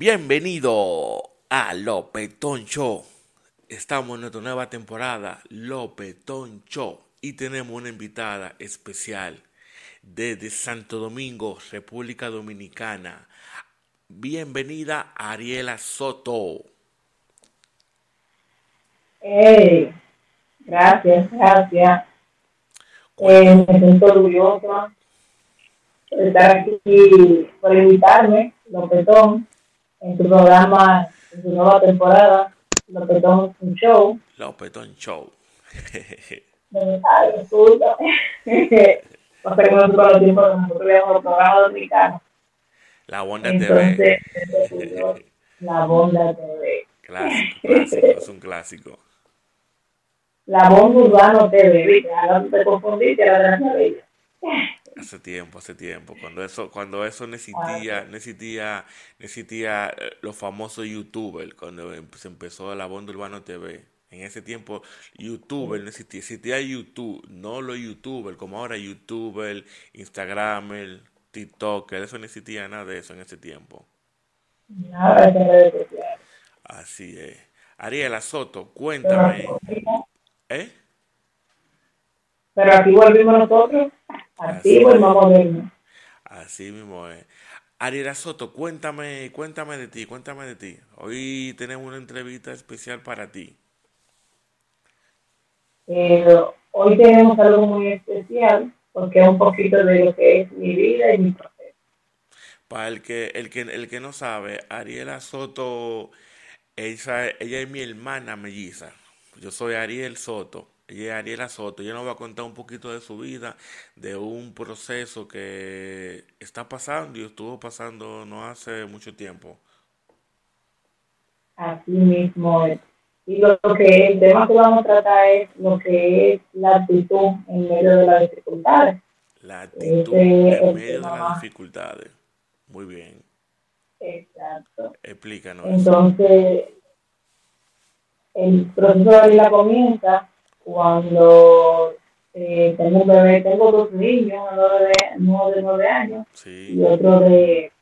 Bienvenido a Lopetón Show. Estamos en nuestra nueva temporada, Lopetón Show, y tenemos una invitada especial desde Santo Domingo, República Dominicana. Bienvenida Ariela Soto. Hey, gracias, gracias. Eh, me siento orgullosa por estar aquí, por invitarme, Lopetón en tu programa, en tu nueva temporada, Lopetón Show. Lopetón Show. Ay, disculpa. Todo el tiempo que nosotros veamos los programas dominicanos. La Bonda Entonces, TV. la Bonda TV. Clásico, clásico, es un clásico. La Bonda Urbano TV, ¿viste? Ahora te confundiste, la de ella. Hace tiempo, hace tiempo, cuando eso, cuando eso necesitía, necesitía, necesitía eh, los famosos youtubers, cuando em- se empezó la Bonda Urbano TV. En ese tiempo, youtuber no existía, existía YouTube, no los youtubers, como ahora youtuber, Instagramer, TikToker, eso no existía nada de eso en ese tiempo. Nada de. Así es. Ariela Soto, cuéntame, ¿eh? Pero aquí volvimos nosotros, activos y más modernos. Así mismo es. Ariela Soto, cuéntame, cuéntame de ti, cuéntame de ti. Hoy tenemos una entrevista especial para ti. Eh, hoy tenemos algo muy especial porque es un poquito de lo que es mi vida y mi proceso. Para el que, el que, el que no sabe, Ariela Soto, ella, ella es mi hermana melliza. Yo soy Ariel Soto. Es Ariela Soto. Ella nos va a contar un poquito de su vida, de un proceso que está pasando y estuvo pasando no hace mucho tiempo. Así mismo es. Y lo, que el tema que vamos a tratar es lo que es la actitud en medio de las dificultades. La actitud en medio de las dificultades. Muy bien. exacto. Explícanos eso. Entonces, el proceso de vida comienza cuando eh, tengo un bebé, tengo dos niños, uno de, uno de nueve años y otro de,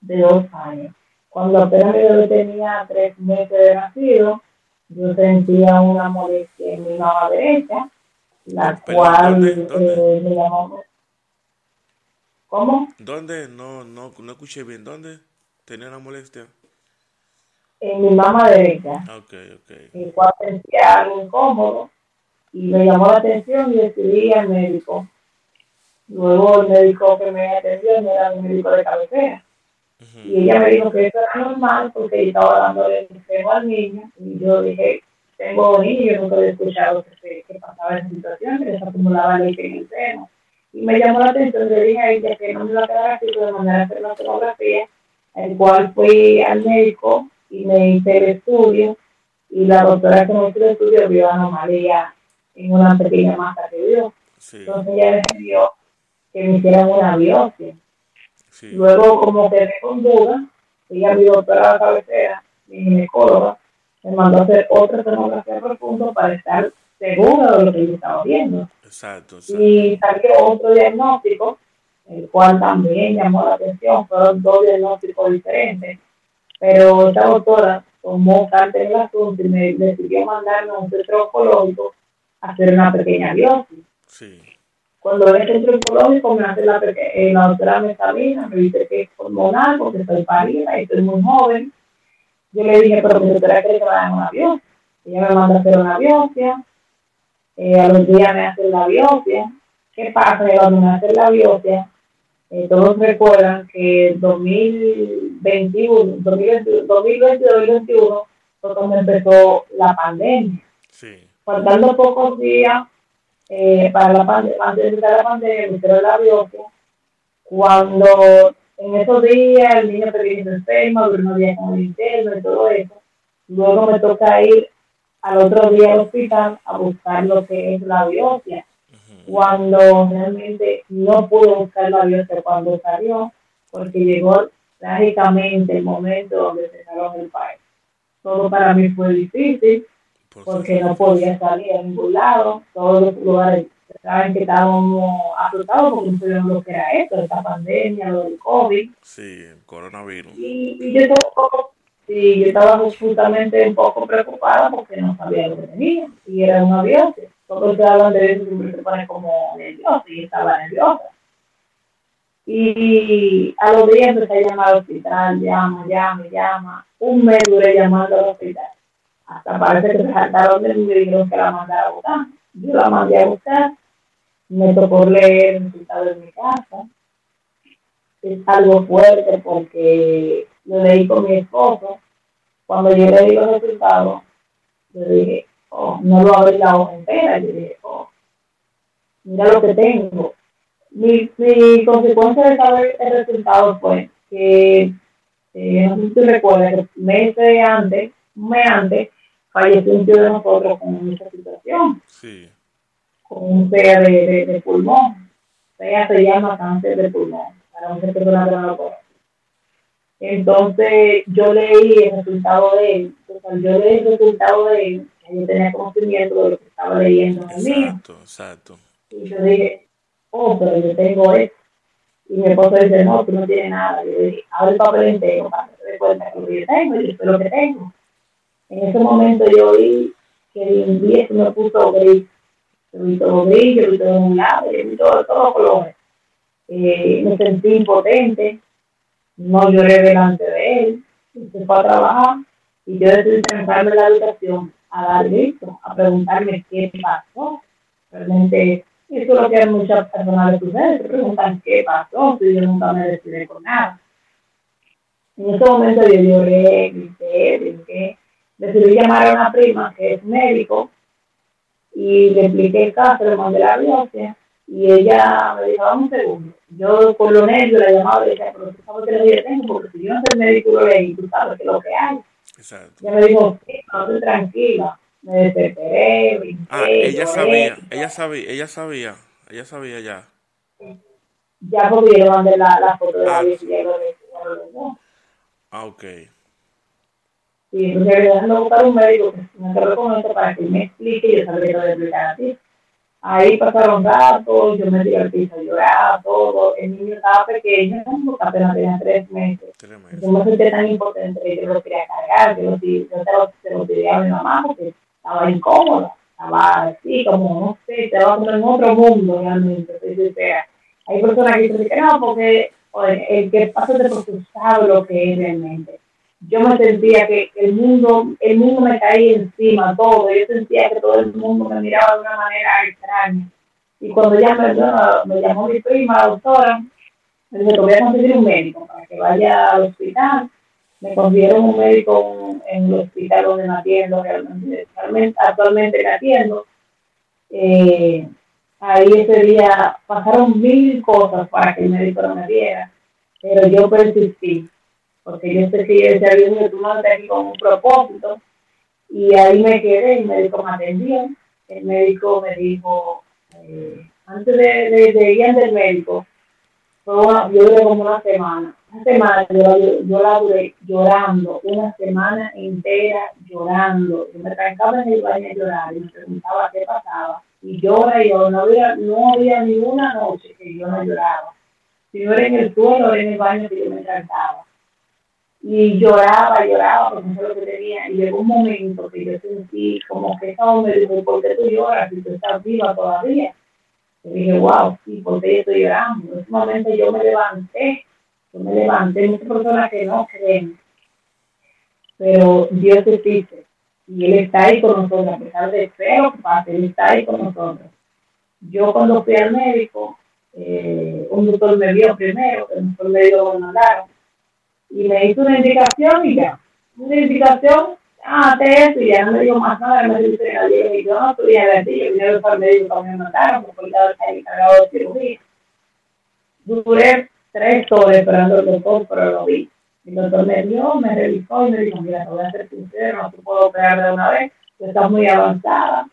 de dos años. Cuando apenas mi bebé tenía tres meses de nacido, yo sentía una molestia en mi mama derecha, la cual ¿dónde? ¿Dónde? eh, me llamó. ¿Cómo? ¿Dónde? No, no, no escuché bien. ¿Dónde? ¿Tenía una molestia? En mi mama derecha, Ok, ok. el cual sentía algo incómodo y me llamó la atención y decidí ir al médico. Luego el médico que me atendió era un médico de cabecera. Y ella me dijo que eso era normal porque yo estaba dándole el seno al niño y yo dije, tengo niños, yo nunca había escuchado que, que pasaba esa situación, que se acumulaba leche en el seno. Y me llamó la atención, le dije a ella que no me iba a quedar así, que me mandara a hacer una tomografía, el cual fui al médico y me hice el estudio y la doctora que me hizo el estudio vio anomalía en una pequeña masa que vio. Sí, Entonces ella decidió que me hicieran una biopsia. sí. Luego, como quedé con duda, ella, mi doctora de cabecera, mi ginecóloga, me mandó a hacer otra tomografía profunda para estar segura de lo que yo estaba viendo. Exacto, exacto. Y salió otro diagnóstico, el cual también llamó la atención. Fueron dos diagnósticos diferentes. Pero esta doctora tomó carta en el asunto y me decidió mandarme a un centro oncológico hacer una pequeña biopsia. Sí, Cuando el centro oncológico me hace la, eh, la doctora me examina, me dice que es hormonal porque estoy parida y estoy muy joven. Yo le dije, pero mi doctora quiere que me hagan una biopsia. Ella me manda a hacer una biopsia. Eh, a los días me hacen la biopsia. ¿Qué pasa? Cuando me hacen la biopsia, eh, todos recuerdan que el 2021, 2020, 2020-2021 fue cuando empezó la pandemia sí, faltando pocos días eh, para la pandemia, antes de la pandemia, me hicieron la biopsia. Cuando en esos días el niño pequeño enferma, unos días con el interno y todo eso, luego me toca ir al otro día al hospital a buscar lo que es la biopsia. Cuando realmente no pude buscar la biopsia cuando salió, porque llegó trágicamente el momento donde se salió del país. Todo para mí fue difícil, porque no podía salir a ningún lado, todos los lugares saben que estábamos asustados porque no sabíamos lo que era esto, esta pandemia, lo del COVID. Sí, el coronavirus. Y, y yo, estaba, sí, yo estaba justamente un poco preocupada porque no sabía lo que tenía. Y era un avión, todos se hablan de eso, siempre se pone como nervioso y estaba nerviosa. Y a los días empecé a llamar al hospital, llama, llama, llama. Un mes duré llamando al hospital. Hasta parece que se saltaron de mí y me dijeron que la mandara a buscar. Yo la mandé a buscar. Me tocó leer el resultado en mi casa. Es algo fuerte porque lo leí con mi esposo. Cuando yo leí los resultados, yo dije, oh, no lo abrí la hoja entera. Yo dije, oh, mira lo que tengo mi, mi consecuencia de saber el resultado fue que, eh, no sé si recuerdas, meses antes, un mes antes, falleció un tío de nosotros con esta situación. Sí. Con un PEA de, de, pulmón. PEA se llama cáncer de pulmón, para muchas personas que no lo conocen. Entonces, yo leí el resultado de él. Entonces, yo leí el resultado de él, yo tenía conocimiento de lo que estaba leyendo en el mío. Exacto, exacto. Y yo dije, oh, pero yo tengo esto. Y mi esposo dice, no, tú no tienes nada. Yo dije, abre el papel entero para que te cuenta que lo que yo tengo y esto es lo que tengo. En ese momento yo vi que día se me puso gris. Yo vi todo gris, yo vi todo un lado, yo vi todo, todos colores. Eh, me sentí impotente, no lloré delante de él, se fue a trabajar y yo decidí sentarme en la habitación a dar grito, a preguntarme qué pasó. Realmente eso es lo que muchas personas les sucede, se preguntan qué pasó, si yo nunca me decidí con nada. En ese momento yo lloré, grité, brinqué. Decidí llamar a una prima que es médico y le expliqué el caso, le mandé la biopsia y ella me dijo, vamos un segundo. Yo con lo nervios la llamaba y le decía, pero tú sabes que lo que yo tengo, porque si yo no soy médico lo leí, tú sabes que es lo que hay. Exacto. Ella me dijo, sí, no estoy tranquila me desesperé, Ah, ella sabía, ella sabía, ella sabía, ella sabía ya. Ya pudieron mandar la, la foto de la ah. Ah, ok. Sí, entonces regresando a buscar un médico que me recomiendo para que me explique y yo sabría lo de explicar a ti. Ahí pasaron datos, yo me divertí a llorar, todo. El niño estaba pequeño, apenas tenía tres meses. Tres meses. Yo me sentí tan importante que yo lo quería cargar, yo, lo, yo se lo, se a mi mamá porque estaba incómoda, estaba así, como, no sé, estaba como en otro mundo realmente. Entonces, hay personas que dicen que no, porque el que pasa de porque sabe lo que es realmente. Yo me sentía que el mundo, el mundo me caía encima, todo. Yo sentía que todo el mundo me miraba de una manera extraña. Y cuando ya me, llamó mi prima, la doctora, me dijo, voy a conseguir un médico para que vaya al hospital me consiguieron un médico en el hospital donde me atiendo, realmente, actualmente me atiendo. Eh, ahí ese día pasaron mil cosas para que el médico no me diera, pero yo persistí, porque yo sé que ese avión tú aquí con un propósito, y ahí me quedé, el médico me atendió, el médico me dijo, eh, antes de, ir del médico, yo duré como una semana. Una semana yo, yo la duré llorando, una semana entera llorando. Yo me trancaba en el baño a llorar y me preguntaba qué pasaba. Y llora y yo, no había, no había ni una noche que yo no lloraba. Si no era en el suelo, era en el baño que yo me trancaba. Y lloraba, lloraba, porque no sé lo que tenía. Y llegó un momento que yo sentí como que esa hombre dijo, ¿por qué tú lloras si tú estás viva todavía? Y dije, wow, sí, porque yo estoy llorando. En ese momento yo me levanté, yo me levanté, muchas personas que no creen, pero Dios existe y Él está ahí con nosotros, a pesar de feo pase, Él está ahí con nosotros. Yo cuando fui al médico, eh, un doctor me vio primero, el doctor me dio lo mandaron, y me hizo una indicación y ya, una indicación ah, te eso, y ya no me dijo más nada, me dijo que y yo no podía ver yo vine al médico cuando me mandaron, porque estaba encargado de cirugía. Duré tres horas esperando el doctor, pero lo vi. El doctor me vio, me revisó y me dijo, mira, te voy a ser sincero, no te puedo operar de una vez, tú estás muy avanzada,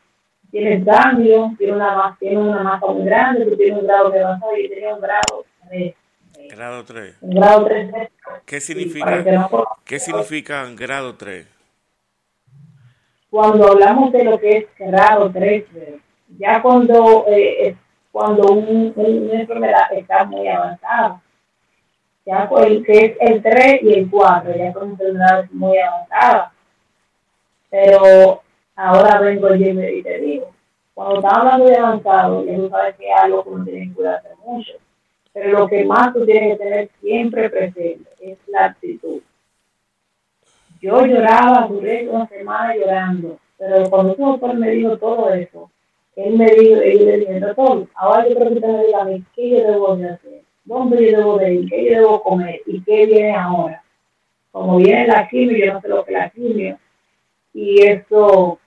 tienes cambio, tienes una, más, tienes una masa muy grande, tú tienes un grado de avanzado y tenía un grado de Grado 3. Grado 3. ¿Qué significa, ¿qué significa grado 3? cuando hablamos de lo que es grado 3 Ya cuando, eh, cuando un, una enfermedad está muy avanzada, ya el, que es el 3 y el 4, ya son enfermedades muy avanzadas. Pero ahora vengo yo y te digo, cuando estamos hablando de avanzado, ya tú sabes que es algo que uno tiene que cuidarse mucho. Pero lo que más tú tienes que tener siempre presente es la actitud. Yo lloraba, duré una semana llorando, pero cuando su doctor me dijo todo eso, él me dijo, él le dijo, doctor, ahora yo creo que te me a mí qué yo debo de hacer, dónde yo debo de ir, qué yo debo comer y qué viene ahora. Como viene la quimio, yo no sé lo que la quimio, y eso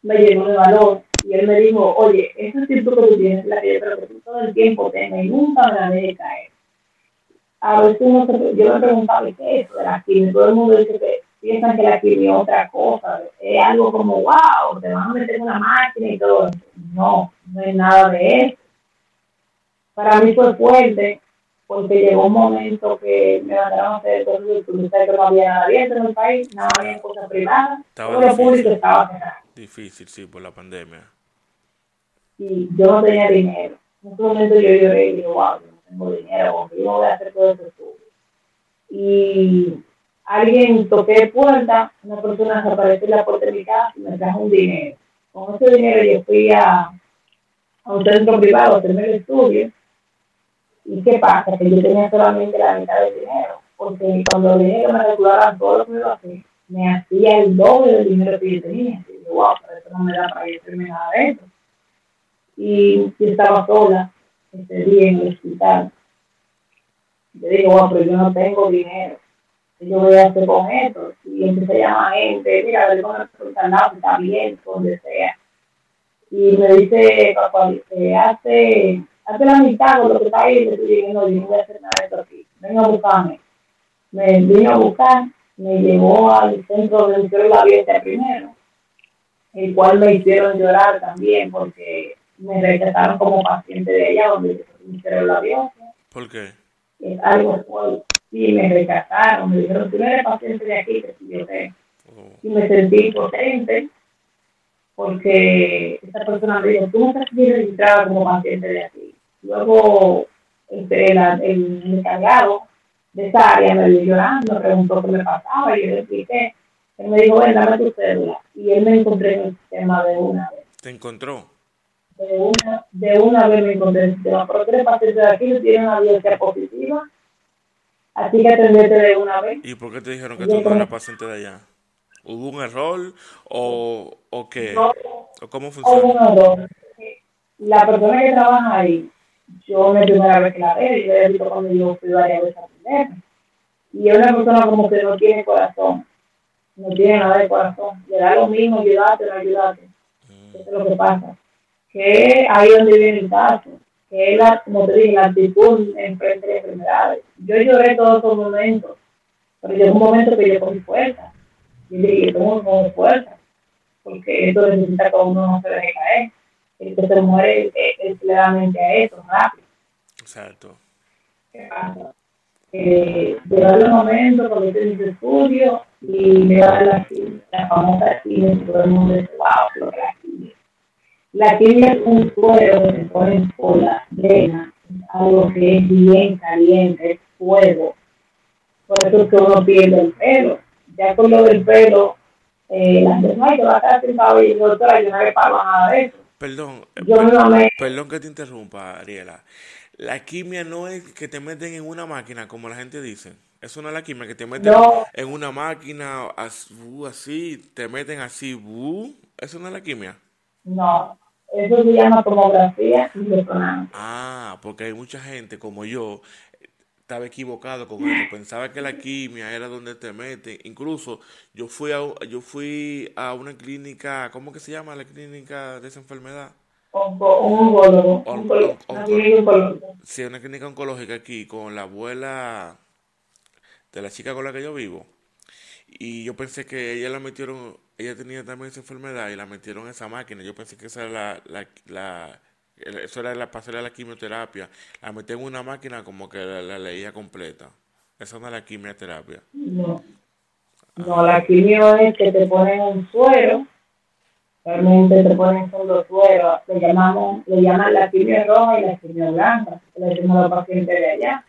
me llenó de valor y él me dijo, oye, esa actitud que tú tienes la que yo tú todo el tiempo tengas y nunca me la dejes caer. A veces uno se, yo me preguntaba, ¿qué es la quimio? Todo el mundo dice que piensan que la quimio es otra cosa, es algo como, wow, te van a meter en una máquina y todo. No, no es nada de eso. Para mí fue fuerte, porque llegó un momento que me mandaron a hacer cosas que no había nada abierto en el país, nada había cosas privadas, todo lo público estaba cerrado. Difícil, sí, por la pandemia. Y yo no tenía dinero. En ese momento yo lloré y digo, wow, yo no tengo dinero, yo voy a hacer todo eso Y alguien toqué puerta, una persona se apareció en la puerta de mi casa y me trajo un dinero. Con ese dinero yo fui a, a un centro privado a hacerme el estudio. ¿Y qué pasa? Que yo tenía solamente la mitad del dinero. Porque cuando le dije que me regularan todo lo que me iba a hacer, me hacía el doble del dinero que yo tenía. Y yo, wow, pero eso no me da para hacerme nada de eso. Y yo estaba sola ese día en el hospital. Yo digo, wow, pero yo no tengo dinero. ¿Qué yo voy a hacer con esto? Y empecé a llamar gente, mira, a ver cómo está está bien, donde sea. Y me dice, papá, eh, hace, hace la mitad con lo que está ahí, estoy diciendo, yo no voy a hacer nada de esto aquí. Venga a buscarme. Me vino a buscar me llevó al centro de la abierta primero, el cual me hicieron llorar también porque me rechazaron como paciente de ella donde me hicieron la biopsia. ¿Por qué? Es algo fuerte. Sí, me rechazaron, me dijeron, tú no eres paciente de aquí, que yo sé. Oh. Y me sentí potente porque esta persona me dijo, tú no estás registrada como paciente de aquí. Luego, este, el, el encargado de esa área me vio llorando, me preguntó qué me pasaba y yo le expliqué. Él me dijo, ven, dame tu cédula. Y él me encontré en el sistema de una vez. ¿Te encontró? De una, de una vez me encontré en el sistema. Pero tres pacientes de aquí tienen una biopsia positiva. Así que atendete de una vez. ¿Y por qué te dijeron que tú no eras paciente de allá? ¿Hubo un error o, o qué? ¿O cómo funciona? Hubo un error. La persona que trabaja ahí yo me primera vez que la veo, yo he visto cuando yo fui varias veces a aprender. Y es una persona como que no tiene corazón, no tiene nada de corazón. Le da lo mismo ayudarte o no ayudarte. Mm. Eso es lo que pasa. Que ahí donde viene el caso. Que es, la, como te dije, la actitud en frente de enfermedades. Yo lloré todos esos momentos, pero llegó un momento que yo cogí fuerza. Y dije, ¿cómo con fuerza? Porque esto necesita que uno no se deje caer el que se muere es claramente a eso, rápido. Exacto. ¿Qué pasa? Eh, llegó el momento cuando hice mis estudios y me da la, la famosa todo el mundo dice, wow, lo que la quimio. La quimio es un fuego que se pone por la vena, algo que es bien caliente, es fuego. Por eso es que uno pierde el pelo. Ya con lo del pelo, eh, la gente, no, que va a estar sin cabello, doctora, yo no le pago nada de eso Perdón, eh, perdón que te interrumpa, Ariela. La quimia no es que te meten en una máquina, como la gente dice. Eso no es la quimia, que te meten en una máquina uh, así, te meten así, uh, eso no es la quimia. No, eso se llama tomografía y Ah, porque hay mucha gente como yo estaba equivocado con eso. Pensaba que la quimia era donde te meten. Incluso yo fui a, yo fui a una clínica, ¿cómo que se llama la clínica de esa enfermedad? Oncólogo. Sí, una clínica oncológica aquí con la abuela de la chica con la que yo vivo. Y yo pensé que ella la metieron, ella tenía también esa enfermedad y la metieron en esa máquina. Yo pensé que esa era la, la eso era la pasarela de la quimioterapia, la metí en una máquina como que la, leía completa. Esa no es la quimioterapia. No. No, la quimio es que te ponen un suero, realmente te ponen solo suero, le llamamos, le llaman la quimio roja y la quimio blanca, le decimos a los pacientes de allá.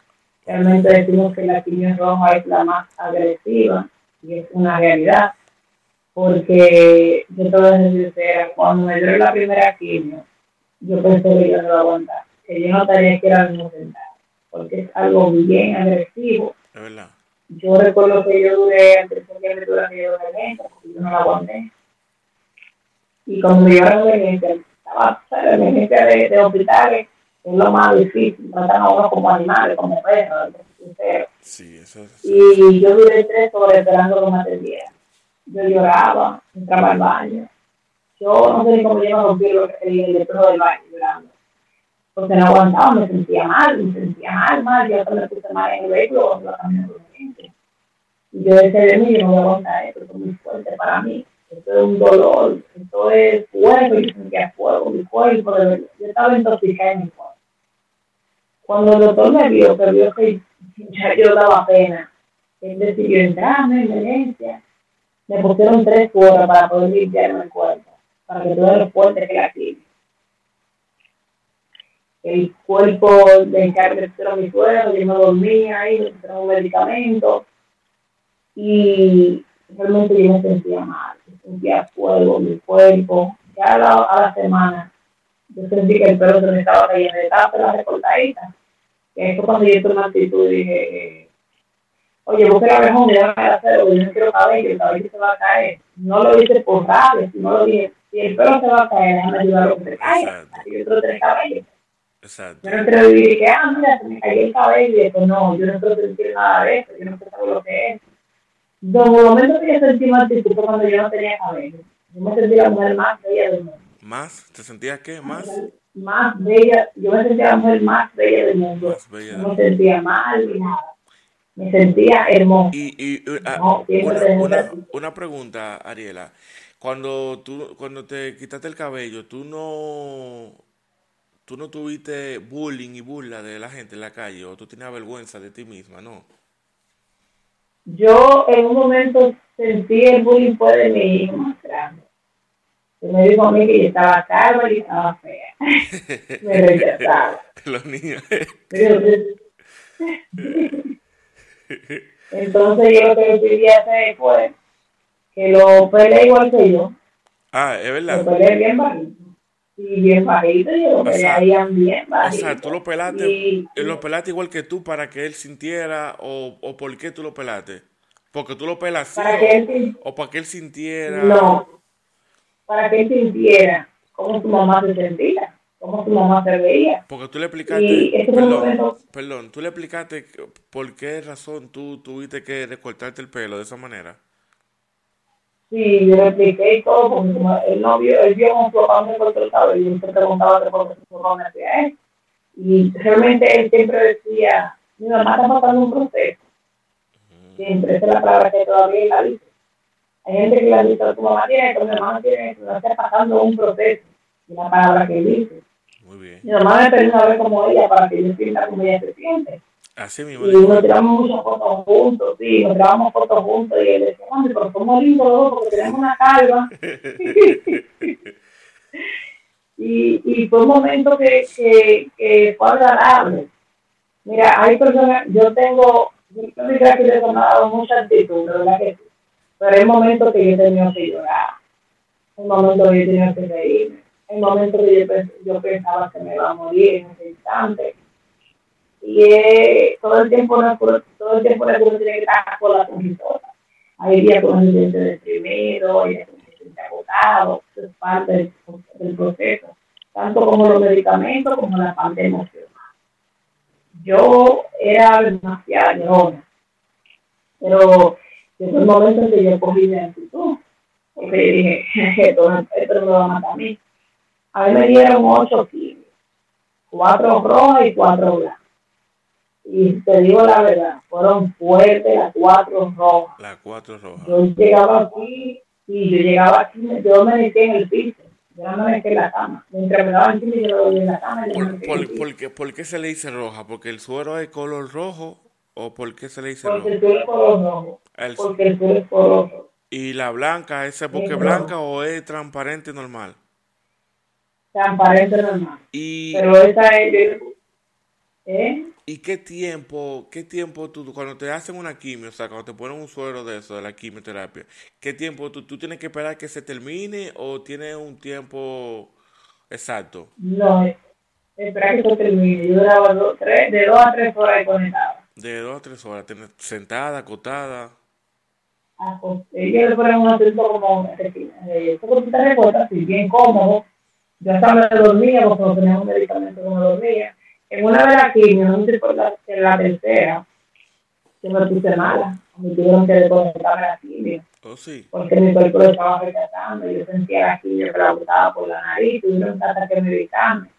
Realmente decimos que la quimio roja es la más agresiva y es una realidad, porque yo a decir sincera, cuando me dio la primera quimio, yo pensé que yo no a aguantar, que yo no tenía que ir al mismo porque es algo bien agresivo. Es verdad. Yo recuerdo que yo duré, antes de que me duré yo de porque yo no la aguanté y cuando me llevaron a emergencia, estaba la emergencia de, de, hospitales, es lo más difícil, tratan a uno como animales, como perros, sí, eso, eso, Y yo duré tres horas esperando que me atendieran. Yo lloraba, entraba al baño. Yo no sé ni cómo yo me rompí el, el, del baño llorando. Porque no aguantaba, me sentía mal, me sentía mal, mal. Yo me puse mal en el vehículo cuando Y yo decía de mí, yo no voy a aguantar esto, es muy fuerte para mí esto es un dolor, esto es fuego, yo sentía fuego, mi cuerpo, yo estaba intoxicada en mi cuerpo. Cuando el doctor me vio, que vio que ya yo daba pena, él decidió entrarme en emergencia, me pusieron tres horas para poder limpiarme el cuerpo, para que todo lo fuerte que la tiene. El cuerpo de encargue de mi suelo, yo no dormía ahí, me pusieron un medicamento y realmente yo me sentía mal sentía fuego mi cuerpo. Ya a la, a la semana yo sentí que el pelo se me estaba cayendo, estaba la recortadita. Que eso cuando yo una actitud dije, oye, vos la mejor, ya me a hacer, yo no quiero cabello, el cabello se va a caer. No lo hice por rabia, sino lo dije, si el pelo se va a caer, déjame ayudarlo que se caiga. Así yo quiero tener cabello. Exacto. Yo no quiero vivir que, ah, mira, se me cayó el cabello y eso, no, yo no quiero sentir nada de eso, yo no quiero saber lo que es. Desde el momento que yo sentí más actitud fue cuando yo no tenía cabello. Yo me sentí la mujer más bella del mundo. ¿Más? ¿Te sentías qué? ¿Más? Más bella. Yo me sentía la mujer más bella del mundo. Bella no me sentía mal ni nada. Me sentía hermosa. Y, y uh, una, una, una, pregunta, Ariela. Cuando tú, cuando te quitaste el cabello, tú no, tú no tuviste bullying y burla de la gente en la calle, o tú tenías vergüenza de ti misma, ¿no? Yo en un momento sentí el bullying fue de mi hijo. Me dijo a mí que yo estaba calva y estaba fea. me rechazaba. Los niños. Entonces yo lo que decidí hacer fue que lo peleé igual que yo. Ah, es verdad. Lo peleé bien bajito. Y bien bajito, y lo pelearían bien bajito. O sea, tú lo pelaste, y, lo pelaste igual que tú para que él sintiera, o, o por qué tú lo pelaste. Porque tú lo pelas para que él, o para que él sintiera. No, para que él sintiera cómo su mamá se sentía, cómo su mamá se veía. Porque tú le explicaste, perdón, perdón, tú le explicaste por qué razón tú tuviste que recortarte el pelo de esa manera. Sí, yo le expliqué todo, porque él no vio, él vio como su papá me cortó el cabello, y se preguntaba de por qué su papá me hacía eso. Y realmente él siempre decía, mi mamá está pasando un proceso siempre, esa es la palabra que todavía la dice. Hay gente que la dice, tu mamá tiene esto, mi mamá tiene esto, pasando un proceso, y la palabra que dice. Muy bien. Mi mamá me permite ver como ella para que yo sienta como ella se siente. Así mismo. Y nos tiramos muchas fotos juntos, sí, nos tiramos fotos juntos y él decía, mami, pero somos lindos porque tenemos una calva. y, y fue un momento que, que, que fue agradable. Mira, hay personas, yo tengo yo diría que le he tomado mucha actitud, ¿verdad que sí? Pero hay momentos que yo he tenido que llorar, hay momentos que yo he tenido que reírme, hay momentos que yo, yo pensaba que me iba a morir en ese instante. Y eh, todo el tiempo no todo el tiempo uno tiene que estar con la sonrisota. Hay días que uno se siente deprimido, hay días que uno siente agotado, es parte del, del proceso, tanto como los medicamentos como la parte emocional yo era demasiado llorona. Pero desde el momento en que yo cogí mi actitud, porque dije, esto, esto me va a matar a mí. A mí me dieron ocho kilos, cuatro rojas y cuatro blancas. Y te digo la verdad, fueron fuertes las cuatro rojas. Las cuatro rojas. Yo llegaba aquí y yo llegaba aquí, yo me metí en el piso yo no me en la cama. Mientras me daban y yo en la cama. ¿Por, por, por, qué, ¿Por qué se le dice roja? ¿Porque el suero es color rojo o por qué se le dice Porque rojo? Porque el suero es color rojo. El... Porque el es. ¿Y la blanca, esa porque es blanca o es transparente normal? Transparente normal. Y, Pero esa es... ¿Eh? ¿Y qué tiempo, qué tiempo tú, cuando te hacen una quimio, o sea, cuando te ponen un suero de eso, de la quimioterapia, qué tiempo tú, tú tienes que esperar que se termine o tienes un tiempo exacto? No, espera que se termine. Yo duraba tres, de dos a tres horas conectada. De dos a tres horas, sentada, acotada. Ellos le ponen un asiento como, eh, te recuerdas, así, bien cómodo. Yo hasta me dormía porque no tenía un medicamento que me dormía. En una de las quimios, no sé por la, en la tercera, que me puse mala. Me tuvieron que desconectarme la quimio. Oh, sí. Porque mi cuerpo lo estaba rechazando. Yo sentía la quimio que la botaba por la nariz. Tuvieron que medicarme.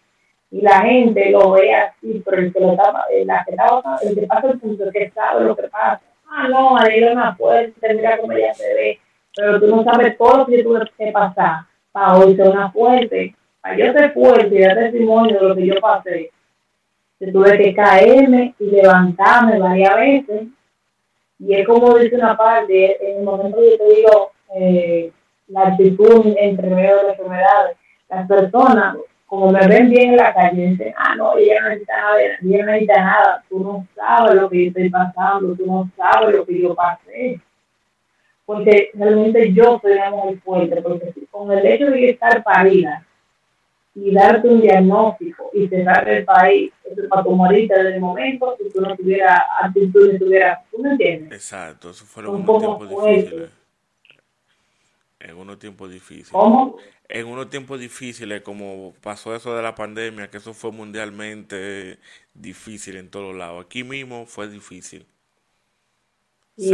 Y la gente lo ve así, pero el que lo estaba, la que estaba, el que pasa el punto, el que sabe lo que pasa. Ah, no, ahí una fuerte, mira cómo ella se ve. Pero tú no sabes todo lo que tuve que pasar para hoy ser una fuerte. Para yo ser fuerte y dar testimonio de lo que yo pasé tuve que caerme y levantarme varias veces. Y es como dice una parte, en el momento que yo te digo eh, la actitud entre medio de las enfermedades, las personas, como me ven bien en la calle, dicen, ah, no, ella no necesita nada, ella no necesita nada, tú no sabes lo que yo estoy pasando, tú no sabes lo que yo pasé. Porque realmente yo soy una mujer fuerte, porque con el hecho de estar parida, y darte un diagnóstico y cerrar el país eso para tu morita desde el momento si tú no tuvieras actitud, no tuvieras, ¿tú me entiendes? Exacto, eso fueron unos tiempos difíciles. En unos tiempos difíciles. ¿Cómo? En unos tiempos difíciles, como pasó eso de la pandemia, que eso fue mundialmente difícil en todos lados. Aquí mismo fue difícil. Y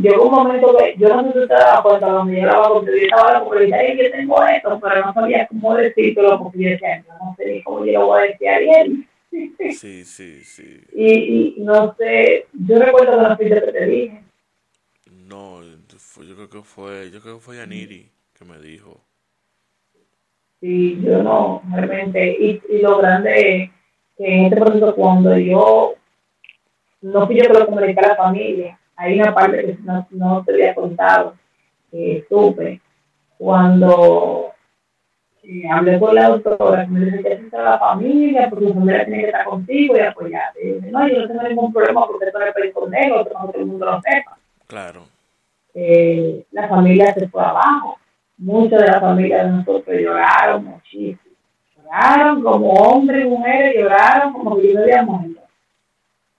llegó un momento que yo no sé si usted daba cuenta cuando yo la porque yo estaba la publicidad y yo tengo esto, pero no sabía cómo decirlo porque yo decía, no sé ni cómo yo lo voy a decir a alguien. Sí, sí, sí. Y, y no sé, yo recuerdo que no sé que te dije. No, yo creo que fue, yo creo que fue Yaniri que me dijo. Sí, yo no, realmente, y, y lo grande es que en este proceso cuando yo no fui yo que lo comuniqué a la familia, hay una parte que no, no te había contado, que supe cuando eh, hablé con la doctora, me dice que es la familia, porque la familia tiene que estar contigo y apoyarte. Y no, yo no tengo ningún problema porque esto no es para esconderlo, que todo el mundo lo sepa. Claro. Eh, la familia se fue abajo. Muchas de las familias de nosotros lloraron muchísimo. Lloraron como hombres y mujeres, lloraron como yo no había muerto.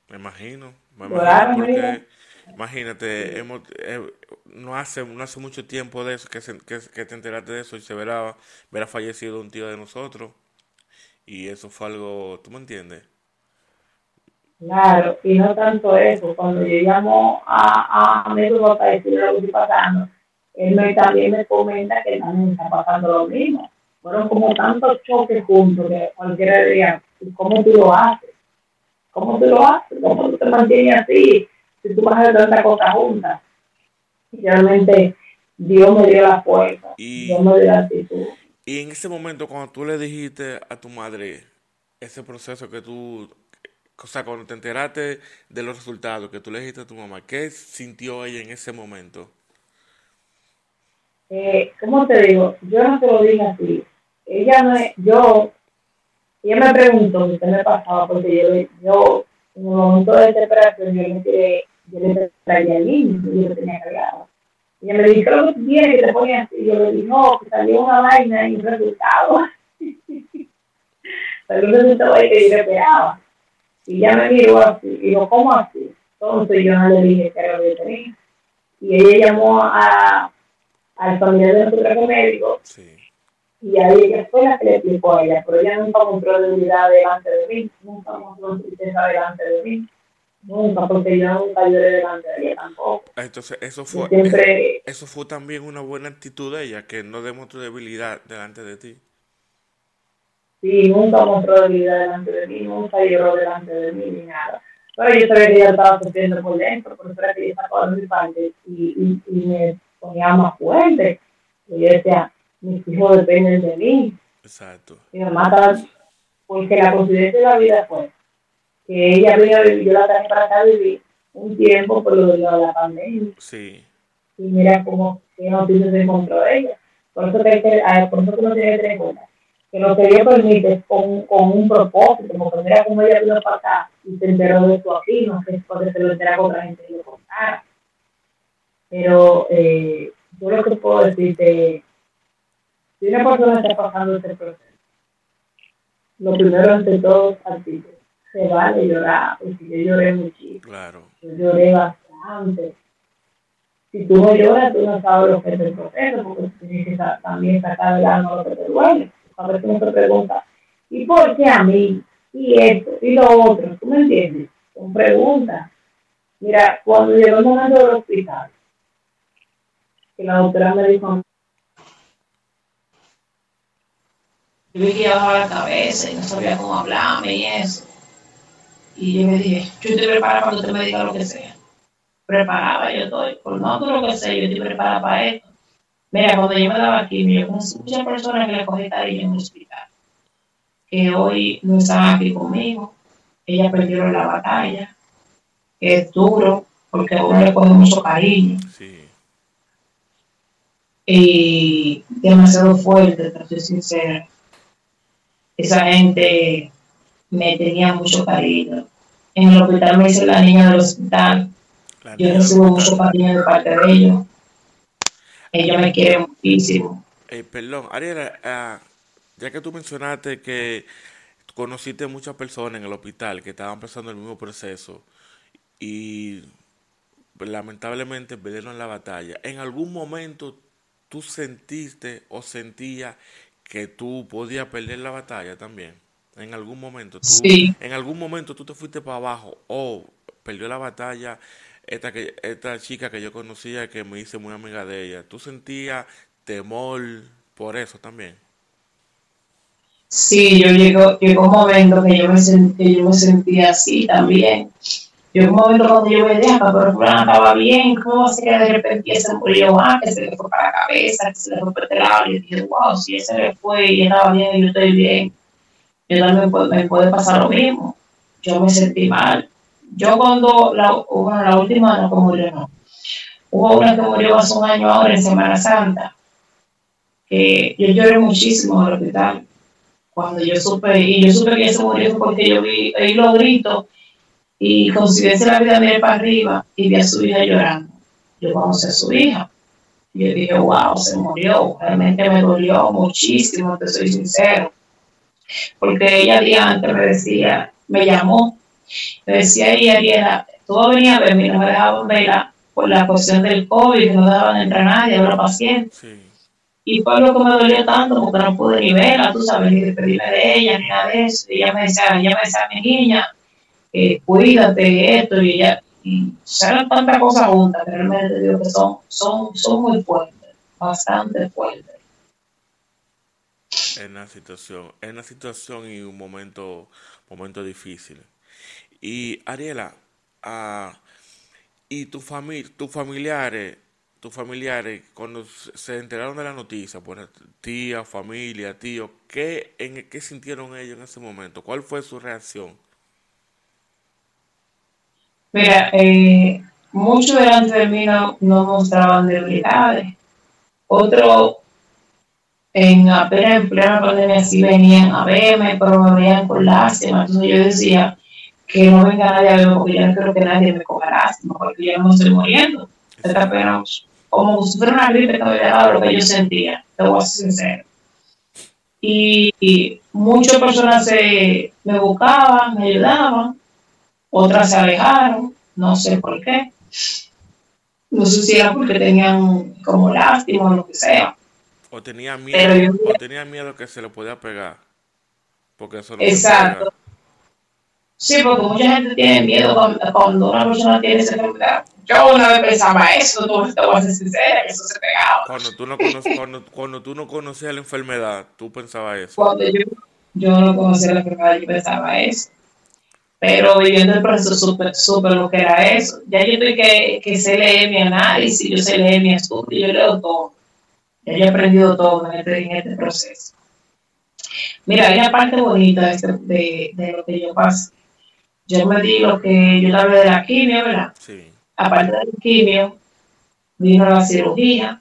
Me imagino, me imagino porque Imagínate, hemos, eh, no, hace, no hace mucho tiempo de eso que, que, te enteraste de eso y se verá, verá fallecido un tío de nosotros. Y eso fue algo, ¿tú me entiendes? Claro, y no tanto eso. Cuando yo llamo a, a mi para decirle lo que pasando, él me, también me comenta que también está pasando lo mismo. Fueron como tantos choques juntos que cualquiera diría, ¿cómo tú lo haces? ¿Cómo tú lo haces? ¿Cómo tú te mantienes así? si tú vas a hacer tanta cosa juntas. Realmente Dios me dio la fuerza, y, Dios me dio la actitud. Y en ese momento, cuando tú le dijiste a tu madre ese proceso que tú, o sea, cuando te enteraste de los resultados, que tú le dijiste a tu mamá, ¿qué sintió ella en ese momento? Eh, ¿Cómo te digo? Yo no te lo dije así. Ella me, yo, ella me preguntó qué me pasaba, porque yo, yo en un momento de desesperación yo le tiré yo le traía el niño yo lo tenía cargado. Y ella me dijo, ¿qué que tiene que te ponía así? Yo le dije, no, que salió una vaina y un resultado. salió un resultado ahí que yo esperaba. Y ella me miró así, y yo, ¿cómo así? Entonces yo no le dije que era lo que tenía. Y ella llamó a, al familiar de nuestro médico. Sí. Y ahí ella fue la que le explicó a ella, pero ella nunca mostró debilidad delante de mí, nunca mostró tristeza delante de mí Nunca, porque yo nunca lloré delante de ella tampoco. Entonces, eso fue, siempre, eso fue también una buena actitud de ella, que no demostró debilidad delante de ti. Sí, nunca mostró debilidad delante de mí, nunca lloró delante de mí ni nada. Pero yo sabía que ella estaba sufriendo por dentro, por eso era que ella sacó de mi parte y, y, y me ponía más fuerte. Y yo decía, mis hijos dependen de mí. Exacto. Mi mamá estaba, porque la coincidencia de la vida fue que ella vino, yo la traje para acá a vivir un tiempo por lo de la pandemia. Sí. y mira cómo qué noticias encontró ella. Por eso que que, por eso que uno tiene que en cuenta que lo que Dios permite con, con un propósito, como mira cómo ella vino para acá y se enteró de esto aquí, no sé si se lo entera con otra gente y contara. Pero eh, yo lo que puedo decirte, si una persona está pasando este proceso, lo primero ante todo es se vale llorar, porque yo lloré muchísimo. Claro. Yo lloré bastante. Si tú no lloras, tú no sabes lo que es el proceso, porque tienes que también sacar del alma lo que te duele. A cómo te pregunta, ¿y por qué a mí? Y esto, y lo otro, ¿tú me entiendes? Son preguntas. Mira, cuando llegó el momento del hospital, que la doctora me dijo, yo vi que ella bajaba la cabeza y no sabía cómo hablarme y eso. Y yo me dije, yo estoy preparada para que usted me diga lo que sea. Preparada yo estoy, por no todo lo que sé, yo estoy preparada para esto. Mira, cuando yo me daba aquí, yo conocí muchas personas que le cogí cariño en el hospital, que hoy no están aquí conmigo. Ellas perdieron la batalla, que es duro, porque a uno le coge mucho cariño. Sí. Y demasiado fuerte, para ser sincera esa gente me tenía mucho cariño. En el hospital me dice la niña del hospital. Yo recibo mucho cariño de parte de ellos. Ellos me quieren muchísimo. Eh, perdón, Ariela, ah, ya que tú mencionaste que conociste muchas personas en el hospital que estaban pasando el mismo proceso y lamentablemente perdieron la batalla, ¿en algún momento tú sentiste o sentías que tú podías perder la batalla también. En algún momento, tú, sí. en algún momento tú te fuiste para abajo o perdió la batalla esta que esta chica que yo conocía que me hice muy amiga de ella. ¿Tú sentías temor por eso también? Sí, yo llegó, llegó un momento que yo me sentí, yo me sentía así también. Llegó un momento cuando yo veía, pero fulano estaba bien, ¿cómo se que de repente se murió? Ah, que se le fue para la cabeza, que se le fue para este lado. Y yo dije, wow, si ese le fue y estaba bien y yo estoy bien, yo también me puede pasar lo mismo. Yo me sentí mal. Yo cuando, la, bueno, la última no que murió, no. Hubo una que murió hace un año ahora en Semana Santa, que yo lloré muchísimo en el hospital. Cuando yo supe, y yo supe que ella se murió porque yo vi, oí los gritos y coincidencia la vida miré para arriba y vi a su hija llorando. Yo conocí a su hija. Y yo dije, wow, se murió. Realmente me dolió muchísimo, te soy sincero. Porque ella día antes me decía, me llamó, me decía ella, Ariela, todo venía a verme, no me dejaban verla por la cuestión del COVID, que no dejaban entrar nadie, a la paciente. Y fue lo que me dolió tanto, porque no pude ni verla, tú sabes, ni despedirme de ella, ni nada de eso. Y ella me decía, ella me decía, mi niña, eh, cuídate, esto y ya. Y salen tantas cosas juntas que realmente digo que son, son, son muy fuertes, bastante fuertes. En la situación, en la situación y un momento, momento difícil. Y Ariela, uh, y tu familia, tus familiares, tus familiares, cuando se enteraron de la noticia, por tía, familia, tío, ¿qué, en, ¿qué sintieron ellos en ese momento? ¿Cuál fue su reacción? Mira, eh, muchos delante de mí no, mostraban debilidades. Otros, en apenas en plena pandemia, sí venían a verme, pero me veían con lástima. Entonces yo decía que no venga nadie a verme porque yo no quiero que nadie me coja lástima, porque yo no me estoy muriendo. Esta apenas como si fuera una gripe que dado lo que yo sentía, te voy a ser sincero. Y, y muchas personas se, me buscaban, me ayudaban, otras se alejaron, no sé por qué. No sé si era porque tenían como lástima o lo que sea. O tenían miedo, o tenían miedo que se le podía pegar. Porque eso Exacto. Sí, porque mucha gente tiene miedo cuando, una persona tiene esa enfermedad. Yo una vez pensaba eso, tú te voy a ser sincera, que eso se pegaba. Cuando tú no, conoces, cuando, cuando tú no conocías la enfermedad, tú pensabas eso. Cuando yo, yo no conocía la enfermedad, yo pensaba eso pero viviendo el proceso súper, súper lo que era eso. Ya yo estoy que, que sé leer mi análisis, yo sé leer mi estudio, yo leo todo. Ya yo he aprendido todo en este, en este proceso. Mira, hay una parte bonita de, este, de, de, lo que yo pasé. Yo me di lo que yo hablé de la quimio, ¿verdad? Sí. Aparte de la quimio, vino la cirugía.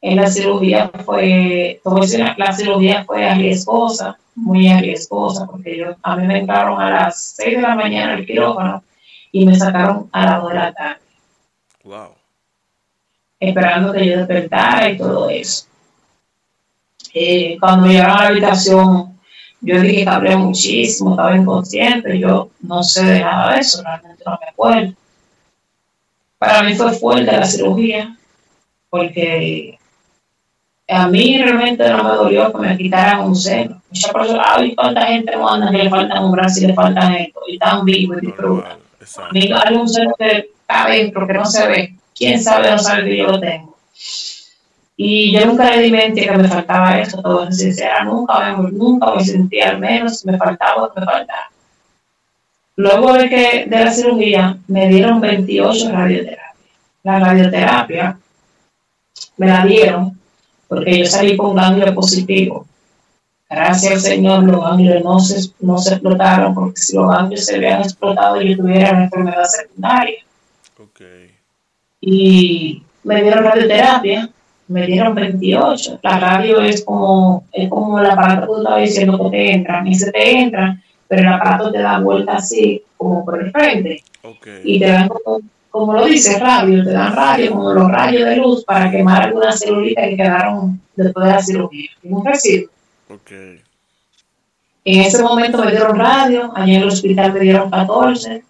En la cirugía fue, la cirugía fue arriesgosa, muy arriesgosa, porque yo, a mí me entraron a las 6 de la mañana el quirófano y me sacaron a las 2 de la tarde. Wow. Esperando que yo despertara y todo eso. Eh, cuando llegaron a la habitación, yo dije que hablé muchísimo, estaba inconsciente, yo no sé de nada de eso, realmente no me acuerdo. Para mí fue fuerte la cirugía, porque a mí realmente no me dolió que me quitaran un seno. Muchas personas, ay, cuánta gente manda que le faltan un brazo y le faltan esto, y están vivos y disfrutan. A mí un seno que está adentro, que no se ve. ¿Quién sabe no sabe que yo lo tengo? Y yo nunca le di mente que me faltaba eso, todo sincera, nunca, nunca me sentí al menos, me faltaba, me faltaba. Luego de que de la cirugía me dieron 28 radioterapias. La radioterapia me la dieron porque yo salí con ganglio positivo. Gracias al Señor, los ganglios no se, no se explotaron, porque si los ganglios se habían explotado, yo tuviera una enfermedad secundaria. Okay. Y me dieron radioterapia me dieron 28. La radio es como, es como el aparato que tú estabas diciendo que te entran, y se te entran, pero el aparato te da vuelta así, como por el frente. Y te dan como, lo dice radio, te dan radio, como los rayos de luz para quemar algunas celulitas que quedaron después de la cirugía. En un residuo. Okay. En ese momento me dieron radio, allá en el hospital me dieron 14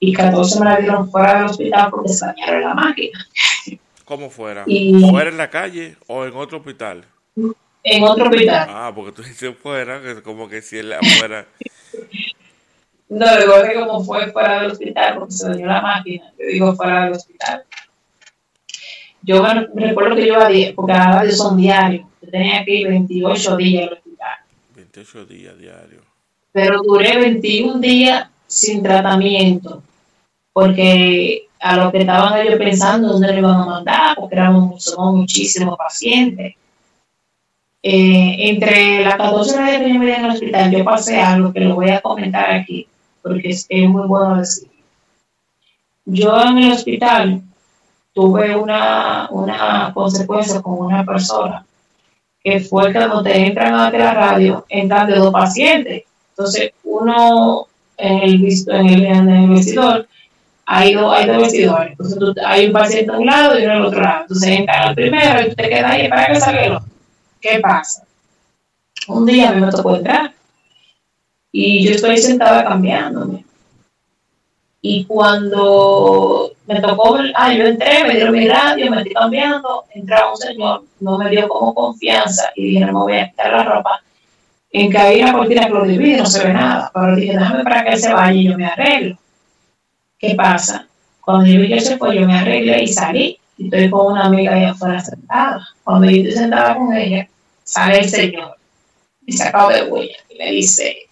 y 14 me la dieron fuera del hospital porque se dañaron la máquina. ¿Cómo fuera? ¿Fuera en la calle o en otro hospital? En otro hospital. Ah, porque tú dices fuera, que como que si él afuera. no, que como fue fuera del hospital, porque se dañó la máquina, yo digo fuera del hospital. Yo recuerdo que yo iba 10, porque ahora son diarios. Yo tenía que ir 28 días al hospital. 28 días diarios. Pero duré 21 días sin tratamiento, porque a lo que estaban ellos pensando dónde le iban a mandar, porque éramos, somos muchísimos pacientes. Eh, entre las 14 horas que yo me en el hospital, yo pasé algo que lo voy a comentar aquí, porque es, muy bueno decir. Yo en el hospital tuve una, una consecuencia con una persona que fue que cuando te entran a la radio, entran de dos pacientes. Entonces, uno en el, en en el vestidor hay dos, hay dos vestidores. Entonces hay un paciente a un lado y uno al otro lado. Entonces entra el primero y tú te quedas ahí para que salga el otro. ¿Qué pasa? Un día a mí me tocó entrar y yo estoy sentada cambiándome. Y cuando me tocó, ah, yo entré, me dieron mi radio, me estoy cambiando, entraba un señor, no me dio como confianza y dije, no me voy a quitar la ropa. En que ahí la cortina que lo divide, no se ve nada. Pero dije, déjame para que él se vaya y yo me arreglo. ¿Qué pasa? Cuando yo vi que se fue, yo me arreglé y salí y estoy con una amiga allá afuera sentada. Cuando yo estoy sentada con ella, sale el señor y se acaba de huella y me dice,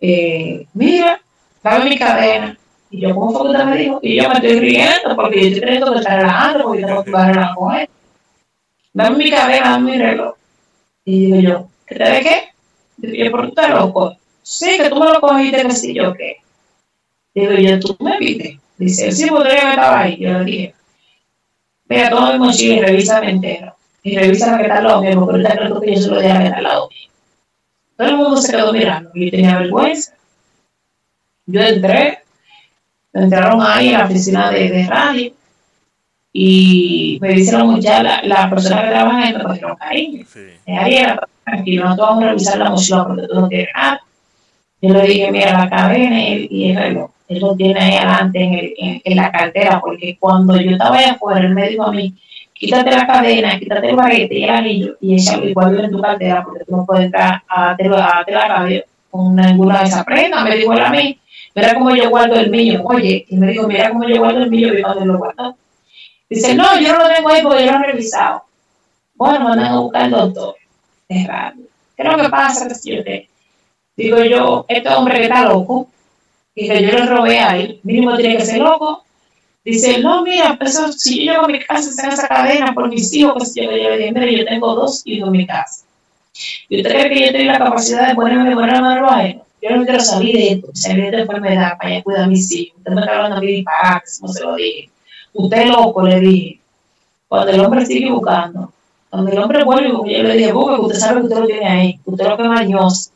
eh, mira, dame mi cadena. Y yo, ¿cómo fue que usted me dijo? Y yo me estoy riendo porque yo estoy teniendo que estar relajando porque yo tengo que relajar con él. Dame mi cadena, dame mi reloj. Y digo yo, ¿qué te de qué? Digo yo, ¿por qué estás loco? Sí, que tú me lo cogiste, que sí, yo qué. Digo yo, ¿tú me viste? Dice, sí, podría que estaba ahí. Yo le dije, mira, toma mi mochila y revisa entero. Y revisa la que está lado mío, porque ahorita creo que yo se lo dejé al lado mío. Todo el mundo se quedó mirando y yo tenía vergüenza. Yo entré, entraron ahí a la oficina de, de radio y me la muchacha, la, la persona que trabaja ahí me cogieron cariño. Sí. Ahí era tranquilo, no te vamos a revisar la mochila porque tú no tienes nada. Yo le dije, mira, la cadena y el reloj él lo tiene ahí adelante en, el, en, la cartera, porque cuando yo estaba allá afuera, él me dijo a mí, quítate la cadena, quítate el baguete y el anillo y échalo igual en tu cartera, porque tú no puedes entrar a, a, la radio con ninguna de esas prendas. Me dijo él a mí, mira cómo yo guardo el mío. Oye, y me dijo, mira cómo yo guardo el mío y cuando lo guardo. Dice, no, yo no lo tengo ahí porque yo lo he revisado. Bueno, mandan a buscar al doctor. Es raro. ¿Qué es lo que pasa? Que Digo yo, este hombre que está loco, y que yo le robé a él, mínimo tiene que ser loco. Dice, no, mira, eso, si yo llego a mi casa en esa cadena por mis hijos, pues yo le dije, yo tengo dos hijos en mi casa. ¿Y usted cree que yo tengo la capacidad de ponerme, ponerme a él? Yo no quiero salir de esto, salir de enfermedad para cuidar a mis hijos. Usted me está hablando a mí disparates, como se lo dije. usted loco, le dije. Cuando el hombre sigue buscando, cuando el hombre vuelve, yo le dije, busque, usted sabe que usted lo tiene ahí, usted lo que es mañoso.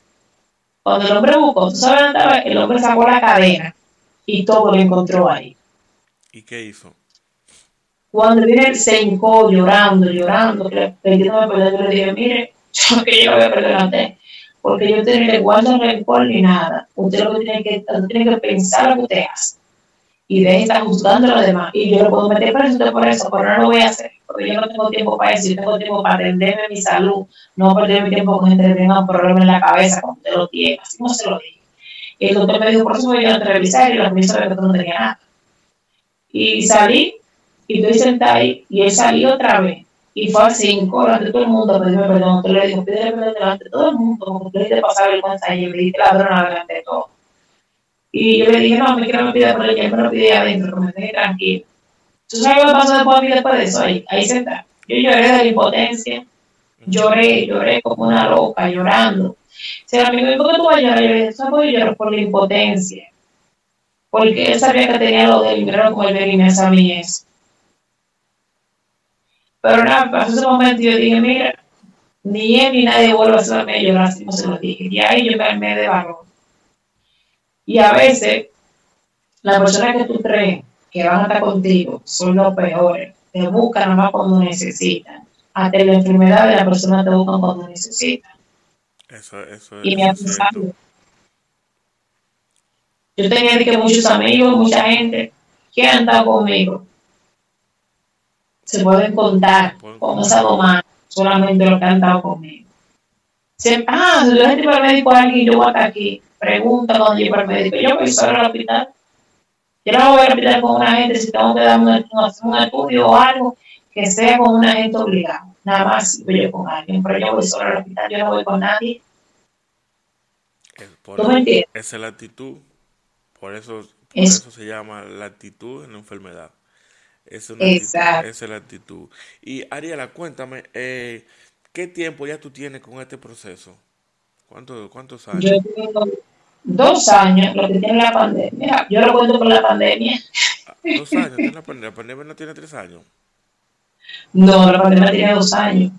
Cuando el hombre buscó, tú sabes dónde el hombre sacó la cadena y todo lo encontró ahí. ¿Y qué hizo? Cuando viene se hincó llorando, llorando, pidiéndome perdón, yo le dije, mire, yo que yo voy a perdonar porque yo te le guardo rencor ni nada. Usted lo que tiene que, usted tiene que pensar lo que usted hace. Y de está juzgando a los demás. Y yo lo puedo meter preso por eso, pero no lo voy a hacer. Porque yo no tengo tiempo para eso, yo tengo tiempo para atenderme mi salud, no perder mi tiempo con gente que tenga un problema en la cabeza como usted lo tiene. Así como se lo dije. Y el doctor me dijo, por eso voy a revisar y la ministra que no tenía nada. Y salí y estoy sentada ahí y él salió otra vez y fue a cinco delante de todo el mundo a pedirme perdón. Entonces le dijo, pídele perdón delante de todo el mundo, como tú le diste pasar vergüenza y me diste ladrona delante de todo. Y yo le dije, no, me quiero me pide y él me lo pide adentro, que me deje tranquilo. ¿Tú sabes qué pasó después, después de eso? Ahí, ahí sentada. Yo lloré de la impotencia, lloré, lloré como una loca, llorando. Si a mí me dijo, ¿por qué tú vas a llorar? Yo le dije, ¿sabes por qué lloro? Por la impotencia. Porque él sabía que tenía lo del dinero como él venía a mí eso. Pero nada, pasó ese momento y yo dije, mira, ni él ni nadie vuelve a hacerme llorar, así no se lo dije. Y ahí yo me armé de valor. Y a veces, las personas que tú crees que van a estar contigo son los peores. Te buscan más cuando necesitan. Hasta la enfermedad de la persona te buscan cuando necesitan. Eso, eso, y me pasado. Yo tenía que muchos amigos, mucha gente que han estado conmigo se pueden contar con esa domada solamente lo que han dado conmigo. Se, ah, si yo estoy para el médico a alguien, yo voy hasta aquí, pregunta cuando llego al médico, yo voy solo al hospital. Yo no voy al hospital con una gente si tengo que dar un, un estudio o algo que sea con una gente obligado. Nada más si voy con alguien, pero yo voy solo al hospital, yo no voy con nadie. ¿Tú me entiendes? Esa es la actitud. Por eso, por eso se llama la actitud en la enfermedad. Es una esa es la actitud. Y Ariela, cuéntame, eh, ¿qué tiempo ya tú tienes con este proceso? ¿Cuánto, ¿Cuántos años? Yo tengo dos años, lo que tiene la pandemia. Yo lo cuento con la pandemia. Ah, dos años, ¿tiene la pandemia? ¿La pandemia no tiene tres años? No, la pandemia tiene dos años.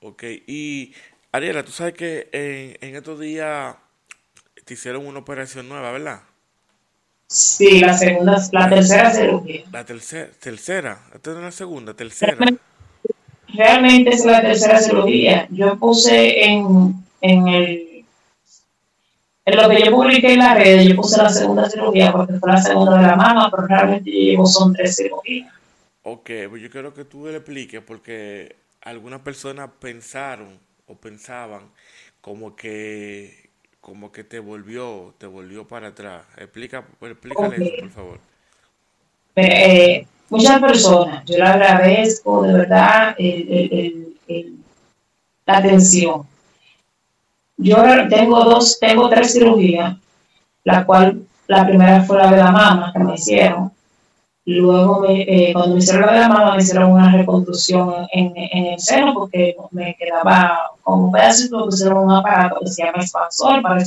Ok, y Ariela, tú sabes que en, en estos días te hicieron una operación nueva, ¿verdad? Sí, la segunda, la tercera cirugía. La tercera, tercera, esta es la segunda, tercera. Realmente, es la tercera cirugía. Yo puse en, en el en lo que yo publiqué en la red, yo puse la segunda cirugía porque fue la segunda de la mama, pero realmente yo llevo son tres cirugías. Ok, pues yo quiero que tú le expliques porque algunas personas pensaron o pensaban como que como que te volvió, te volvió para atrás. Explica, explícale eso, por favor. Eh, muchas personas, yo le agradezco de verdad la atención. Yo tengo dos, tengo tres cirugías, la cual la primera fue la de la mama que me hicieron, Luego, eh, cuando me hicieron la de me hicieron una reconstrucción en, en, el seno porque me quedaba como un pedacito, me pusieron un aparato que se llama expansor para,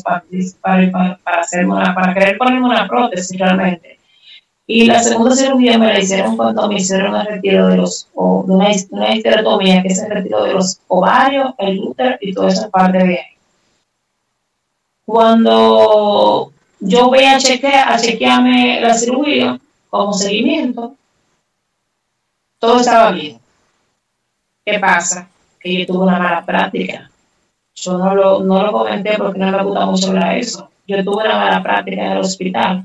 para, para, hacer una, para querer ponerme una prótesis realmente. Y la segunda cirugía me la hicieron cuando me hicieron el retiro de los, o de una, una histerectomía, que es el retiro de los ovarios, el útero y toda esa parte de ahí. Cuando yo voy a chequear, a chequearme la cirugía, como seguimiento, todo estaba bien. ¿Qué pasa? Que yo tuve una mala práctica. Yo no lo, no lo comenté porque no me gusta mucho hablar eso. Yo tuve una mala práctica en el hospital.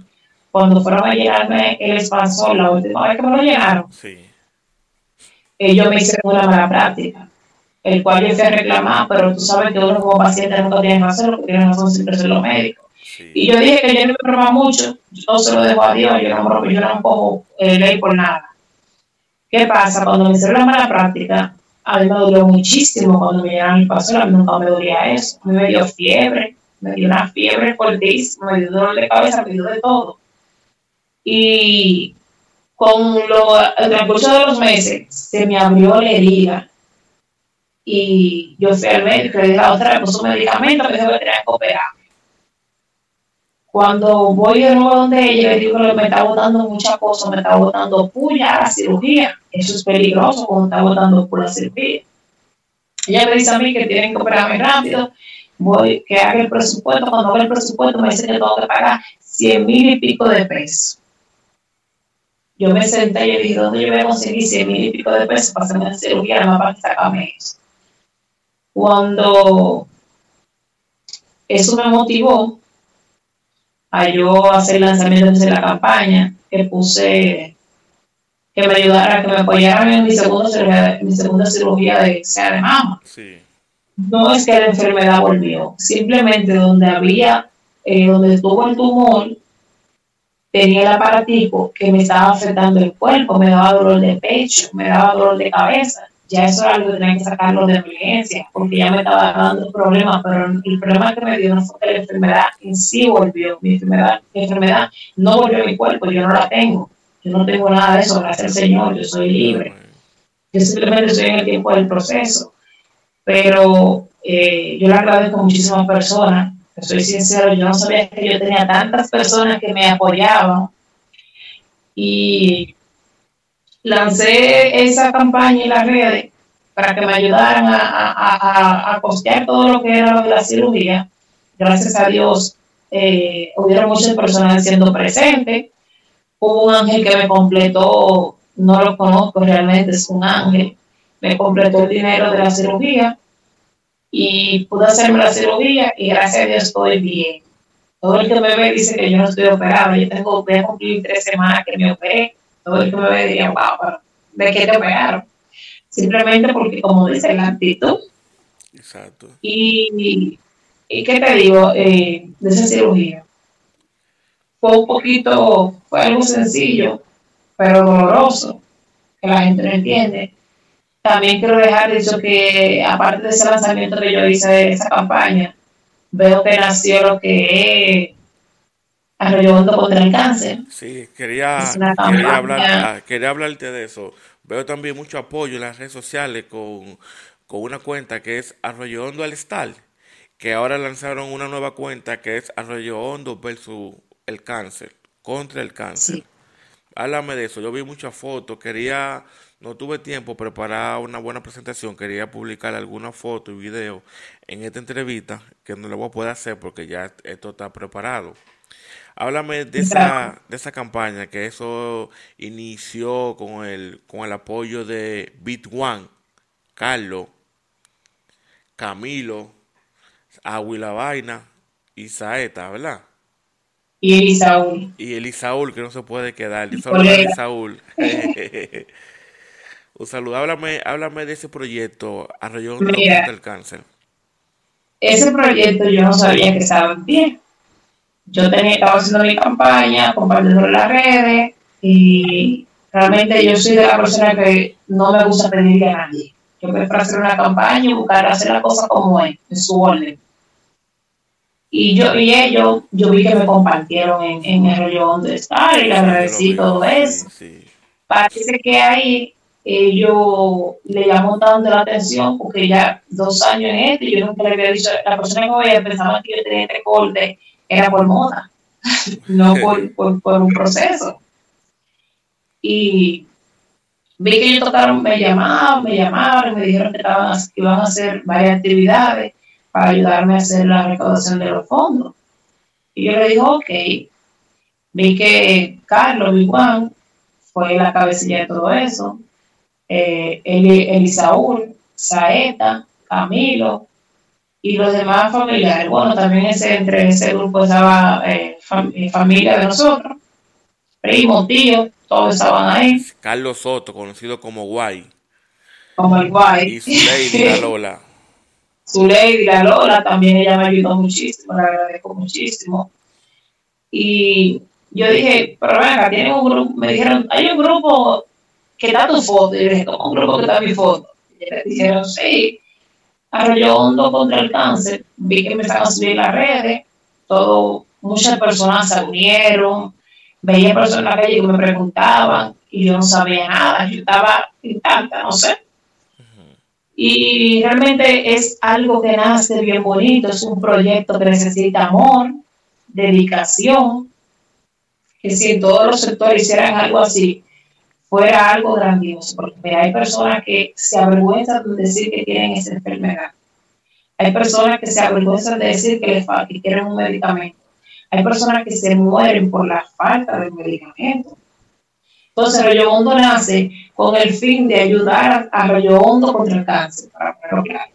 Cuando fueron a llenarme el expansor, la última vez que me lo llenaron, sí. ellos me hicieron una mala práctica, el cual yo fui a reclamar, pero tú sabes que uno como paciente nunca tiene que hacerlo, porque tiene razón siempre ser los médicos. Y yo dije que yo no me broma mucho, yo se lo dejo a Dios, yo no, yo no cojo eh, ley por nada. ¿Qué pasa? Cuando me hicieron la mala práctica, a mí me dolió muchísimo cuando me llegaron el paso, a mí nunca me dolía eso. A mí me dio fiebre, me dio una fiebre fuertísima, me dio dolor de cabeza, me dio de todo. Y con lo, el transcurso de los meses se me abrió la herida y yo fui al médico le dije a otra vez, puso un medicamento que se voy a tener que operar Cuando voy de nuevo donde ella, le digo que me está botando muchas cosas, me está botando puya a la cirugía. Eso es peligroso cuando está botando por la cirugía. Ella me dice a mí que tienen que operarme rápido, voy, que haga el presupuesto. Cuando haga el presupuesto me dice que tengo que pagar 100 mil y pico de pesos. Yo me senté y le dije, ¿dónde yo voy a conseguir 100 mil y pico de pesos para hacerme una cirugía, nada más para sacarme eso? Cuando eso me motivó a yo hacer el lanzamiento de la campaña, que puse que me ayudara, que me apoyaran en mi segunda cirugía, mi segunda cirugía de sea de mama. No es que la enfermedad volvió, simplemente donde había, eh, donde estuvo el tumor, tenía el aparatico que me estaba afectando el cuerpo, me daba dolor de pecho, me daba dolor de cabeza. Ya eso era algo que tenía que sacarlo de emergencia, porque ya me estaba dando problemas, pero el problema que me dio no fue que la enfermedad en sí volvió. Mi enfermedad, mi enfermedad no volvió mi cuerpo, yo no la tengo yo no tengo nada de eso, gracias al Señor, yo soy libre. Yo simplemente estoy en el tiempo del proceso. Pero eh, yo le agradezco a muchísimas personas, soy sincero, yo no sabía que yo tenía tantas personas que me apoyaban. Y lancé esa campaña en las redes para que me ayudaran a, costear todo lo que era la cirugía. Gracias a Dios, eh, hubieron muchas personas siendo presentes hubo un ángel que me completó, no lo conozco realmente, es un ángel, me completó el dinero de la cirugía y pude hacerme la cirugía y gracias a Dios estoy bien. Todo el que me ve dice que yo no estoy operado, yo tengo, voy cumplir tres semanas que me operé, todo el que me diría, wow, ¿de qué te operaron? Simplemente porque, como dice, la actitud. Exacto. Y, y ¿qué te digo eh, de esa cirugía? fue un poquito, fue algo sencillo, pero doloroso, que la gente no entiende. También quiero dejar dicho que, aparte de ese lanzamiento que yo hice de esa campaña, veo que nació lo que es Arroyo contra el cáncer. Sí, quería, quería, hablar, ah, quería hablarte de eso. Veo también mucho apoyo en las redes sociales con, con una cuenta que es Arroyo Hondo al Estal, que ahora lanzaron una nueva cuenta que es Arroyo Hondo versus el cáncer, contra el cáncer. Háblame de eso. Yo vi muchas fotos, quería, no tuve tiempo preparar una buena presentación, quería publicar alguna foto y video en esta entrevista, que no lo voy a poder hacer porque ya esto está preparado. Háblame de esa, de esa campaña, que eso inició con el, con el apoyo de Bit One, Carlos, Camilo, Aguila Vaina y Saeta, ¿verdad? Y Elisaúl. Y Elisaúl, que no se puede quedar. Un saludo a Elisaúl. Un saludo. Háblame, háblame de ese proyecto, Arroyo del Cáncer. Ese proyecto yo no sabía que estaba en pie. Yo tenía, estaba haciendo mi campaña, compartiendo en las redes, y realmente yo soy de la persona que no me gusta pedirle a nadie. Yo prefiero hacer una campaña y buscar hacer la cosa como es, en su orden. Y yo y ellos, yo vi que me compartieron en, en el rollo donde está y le agradecí todo eso. Parece que ahí ellos le llamó tanto la atención porque ya dos años en esto yo nunca le había dicho, la persona que veía pensaba que yo tenía este corte era por moda, no por, por, por, un proceso. Y vi que ellos tocaron, me llamaban, me llamaron, me dijeron que, estaban, que iban a hacer varias actividades para ayudarme a hacer la recaudación de los fondos. Y yo le dije, ok, vi que Carlos Juan fue la cabecilla de todo eso, eh, Elisaúl, Saeta, Camilo y los demás familiares. Bueno, también ese, entre ese grupo estaba eh, eh, familia de nosotros, primo, tío, todos estaban ahí. Carlos Soto, conocido como Guay. Como el Guay. Y su lady, Lola su lady, la Lola, también ella me ayudó muchísimo, le agradezco muchísimo. Y yo dije, pero venga, tienen un grupo, me dijeron, hay un grupo que está tu foto. Y yo dije, ¿cómo un grupo que está mi foto? Y me dijeron, sí, Arroyo Hondo contra el cáncer. Vi que me a subir las redes, todo, muchas personas se unieron, veía personas que me preguntaban y yo no sabía nada, yo estaba intacta, no sé. Y realmente es algo que nace bien bonito, es un proyecto que necesita amor, dedicación, que si en todos los sectores hicieran algo así, fuera algo grandioso, porque hay personas que se avergüenzan de decir que tienen esa enfermedad. Hay personas que se avergüenzan de decir que, les que quieren un medicamento. Hay personas que se mueren por la falta de medicamento. Entonces, Rollo Hondo nace con el fin de ayudar a, Rollo Hondo contra el cáncer, para ponerlo claro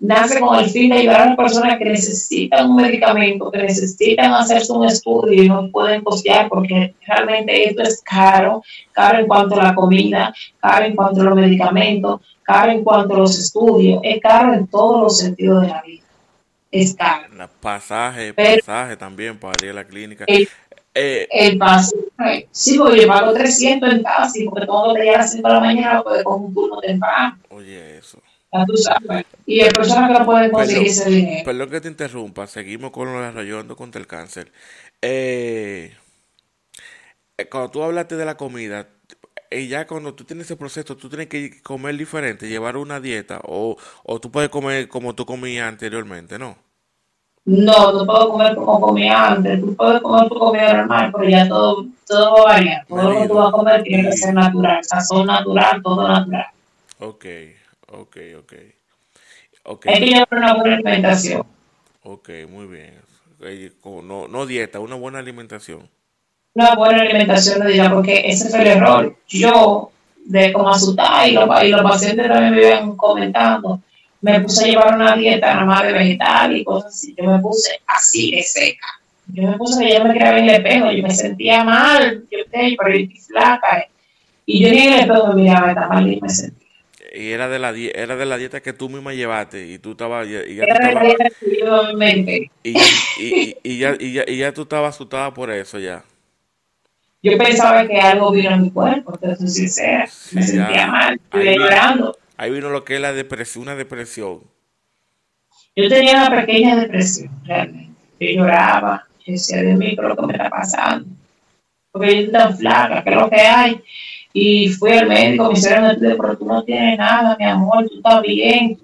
nace con el fin de ayudar a las personas que necesitan un medicamento, que necesitan hacerse un estudio y no pueden costear porque realmente esto es caro, caro en cuanto a la comida, caro en cuanto a los medicamentos, caro en cuanto a los estudios, es caro en todos los sentidos de la vida. Es caro. El pasaje, pasaje también para ir a la clínica. El, eh, pasaje, sí, porque yo pago 300 en taxi porque todo que llegar a las 5 de la mañana puede coger un turno temprano. Oye, eso. Y hay personas que no pueden conseguir ese dinero. Perdón que te interrumpa, seguimos con lo de contra el cáncer. Eh, eh, cuando tú hablaste de la comida, y ya cuando tú tienes ese proceso, tú tienes que comer diferente, llevar una dieta, o, o tú puedes comer como tú comías anteriormente, ¿no? No, no puedo comer como comía antes, tú puedes comer tu comida normal, pero ya todo, todo va a variar. Todo lo que tú vas a comer tiene que ser natural, sazón natural, todo natural. Ok. Ok, ok. okay. Hay que llevar una buena alimentación. Ok, muy bien. No, no dieta, una buena alimentación. Una buena alimentación, no diga, porque ese fue el error. Yo, de como asustar, y los, y los pacientes también me iban comentando, me puse a llevar una dieta nada más de vegetal y cosas así. Yo me puse así de seca. Yo me puse que yo me creaba en el espejo, yo me sentía mal, yo, pero yo flaca. Y yo ni en el espejo me miraba tan mal y me sentía. Y era de la era de la dieta que tú misma llevaste y tú estabas y, ya era la dieta que yo me y, y, y, ya, y, ya, y ya tú estabas asustada por eso ya. Yo pensaba que algo vino en mi cuerpo entonces sincera. Me sentía mal estuve llorando ahí vino lo que es la depresión una depresión yo tenía una pequeña depresión realmente yo lloraba yo decía Dios mío ¿qué es lo que me está pasando? porque yo estoy tan flaca ¿qué es lo que hay? Y fui al médico, me hicieron el estudio, pero tú no tienes nada, mi amor, tú estás bien.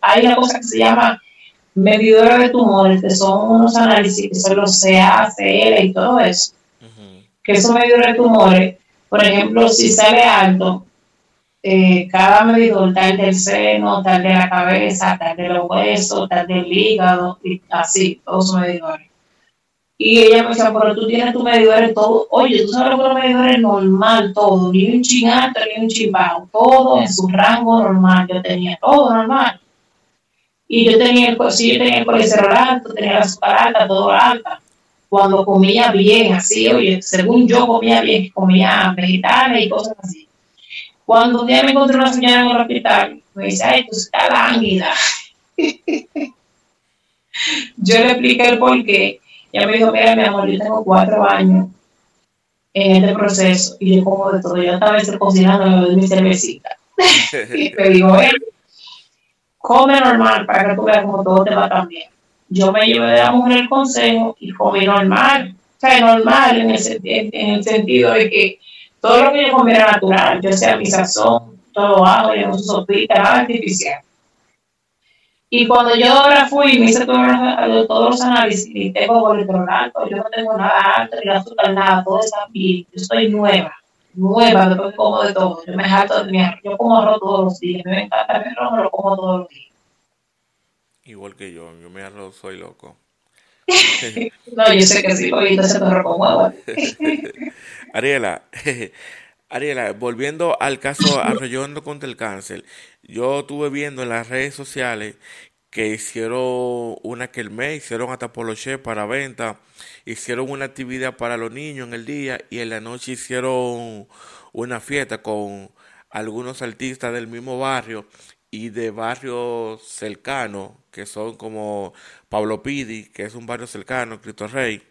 Hay una cosa que se llama medidores de tumores, que son unos análisis que son los CACL y todo eso. Que esos medidores de tumores, por ejemplo, si sale alto, eh, cada medidor, tal del seno, tal de la cabeza, tal de los huesos, tal del hígado, y así, todos esos medidores. Y ella me decía, pero tú tienes tus medidores todo. Oye, tú sabes que los medidores normal, todo, ni un chin ni un chin todo en su rango normal. Yo tenía todo normal. Y yo tenía el, sí, yo tenía el colesterol alto, tenía la azúcar alta, todo alta. Cuando comía bien, así, oye, según yo comía bien, comía vegetales y cosas así. Cuando un día me encontré una señora en el hospital, me dice, ay, tú estás lánguida. yo le expliqué el por qué ella me dijo, mira, mi amor, yo tengo cuatro años en este proceso y yo como de todo. Yo estaba cocinando, mi cervecita. y me dijo, hey, come normal para que tú veas cómo todo te va también. Yo me llevé de la mujer el consejo y comí normal. O sea, normal en el, en el sentido de que todo lo que yo comía era natural. Yo sea mi sazón, todo ajo, yo no sopita, nada artificial. Y cuando yo ahora fui y me hice todos, los análisis, y tengo colesterol alto, yo no tengo nada alto, ni azúcar, nada, todo está bien. Yo estoy nueva, nueva, después como de todo. Yo me jalto de mi arroz, yo como arroz todos los días, me encanta mi arroz, me lo como todos los días. Igual que yo, yo me arroz soy loco. no, yo sé que sí, ahorita se me como Ariela, Ariela, volviendo al caso Arroyando contra el cáncer, yo estuve viendo en las redes sociales que hicieron una me hicieron hasta poloche para venta, hicieron una actividad para los niños en el día y en la noche hicieron una fiesta con algunos artistas del mismo barrio y de barrios cercanos, que son como Pablo Pidi, que es un barrio cercano, Cristo Rey,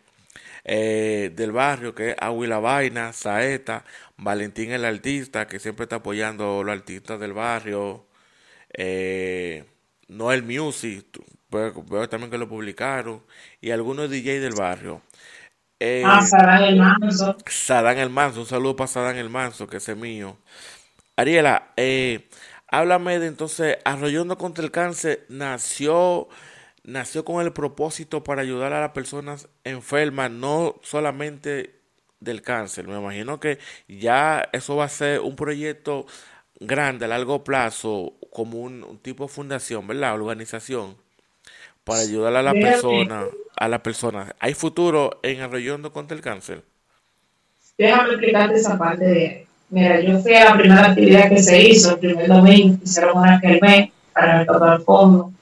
eh, del barrio, que es Aguila Vaina, Saeta, Valentín el artista, que siempre está apoyando a los artistas del barrio, eh, Noel Music, veo, también que lo publicaron, y algunos DJ del barrio. Eh, ah, Sadán el Manso. Sadán el Manso, un saludo para Sadán el Manso, que es mío. Ariela, eh, háblame de entonces, Arroyando contra el Cáncer nació nació con el propósito para ayudar a las personas enfermas, no solamente del cáncer. Me imagino que ya eso va a ser un proyecto grande a largo plazo, como un, tipo de fundación, ¿verdad? Organización, para ayudar a la persona, a la persona. ¿Hay futuro en Arroyondo contra el cáncer? Déjame explicarte esa parte de, mira, yo fui a la primera actividad que se hizo, el primer domingo, hicieron una mes para recaudar fondo,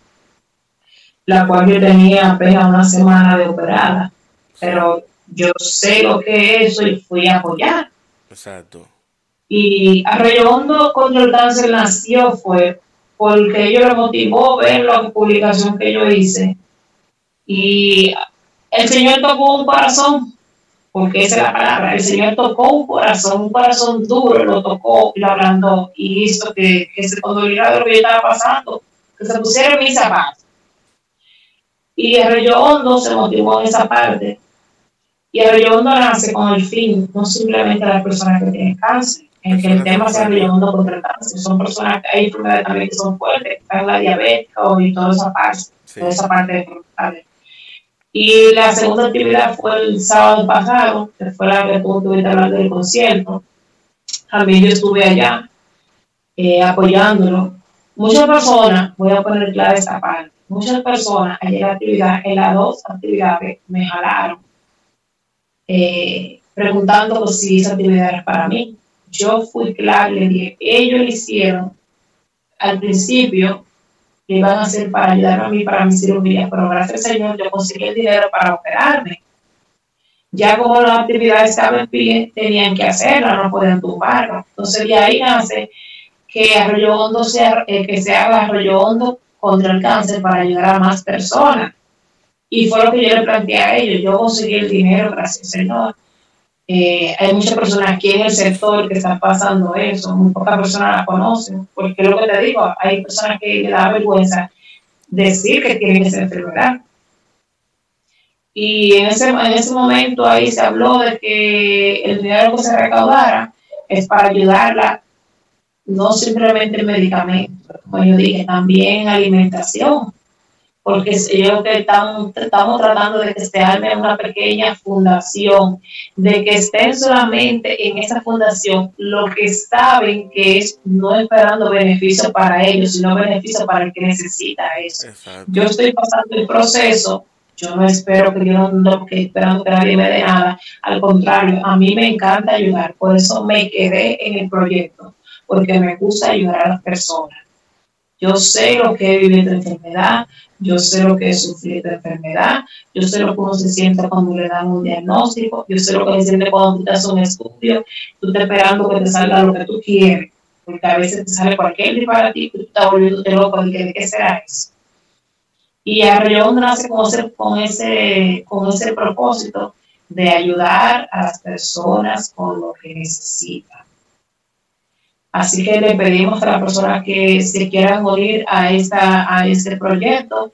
la cual yo tenía apenas una semana de operada, pero yo sé lo que es eso y fui a apoyar. Exacto. Y Arroyo Hondo contra el cáncer nació fue porque ellos lo motivó ver la publicación que yo hice. Y el Señor tocó un corazón, porque esa es la palabra, el Señor tocó un corazón, un corazón duro, lo tocó y lo ablandó y hizo que, que se condoliera de lo que yo estaba pasando, que se pusiera en mis zapatos. Y Arroyo Hondo se motivó en esa parte. Y Arroyo Hondo nace con el fin, no simplemente las personas que tienen cáncer, en que el tema sea ayudando contra el cáncer. Son personas que hay enfermedades también que son fuertes, están la diabetes y toda esa parte, toda esa parte de Y la segunda actividad fue el sábado pasado, que fue la que tú estuviste hablando del concierto. También yo estuve allá eh, apoyándolo. Muchas personas, voy a poner clara esta parte, muchas personas ayer en la actividad, en las dos actividades, me jalaron, eh, preguntando si esa actividad era para mí yo fui claro, le dije, ellos lo hicieron al principio, que iban a hacer para ayudarme a mí para mi cirugía, pero gracias al Señor yo conseguí el dinero para operarme. Ya como la actividad estaba en pie, tenían que hacerla, no podían tumbarla. Entonces de ahí nace que Arroyo Hondo sea, eh, que se haga Arroyo Hondo contra el cáncer para ayudar a más personas. Y fue lo que yo le planteé a ellos. Yo conseguí el dinero, gracias Señor. Eh, hay muchas personas aquí en el sector que están pasando eso, muy pocas personas la conocen, porque lo que te digo, hay personas que le da vergüenza decir que tienen esa enfermedad. Y en ese, en ese momento ahí se habló de que el dinero que se recaudara es para ayudarla, no simplemente en medicamentos, como yo dije, también en alimentación porque yo que estamos, estamos tratando de que se arme una pequeña fundación, de que estén solamente en esa fundación lo que saben que es no esperando beneficio para ellos, sino beneficio para el que necesita eso. Yo estoy pasando el proceso, yo no espero que yo no que esperando que nadie me dé nada, al contrario, a mí me encanta ayudar, por eso me quedé en el proyecto, porque me gusta ayudar a las personas. Yo sé lo que es vivir de enfermedad, yo sé lo que es sufrir de enfermedad, yo sé lo que uno se siente cuando le dan un diagnóstico, yo sé lo que se siente cuando tú te haces un estudio, tú estás esperando que te salga lo que tú quieres, porque a veces te sale cualquier disparate y tú estás volviéndote loco de, qué será eso. Y Arroyo nace con ese, con, ese, con ese propósito de ayudar a las personas con lo que necesitan. Así que le pedimos a las personas que se quieran unir a, esta, a este proyecto.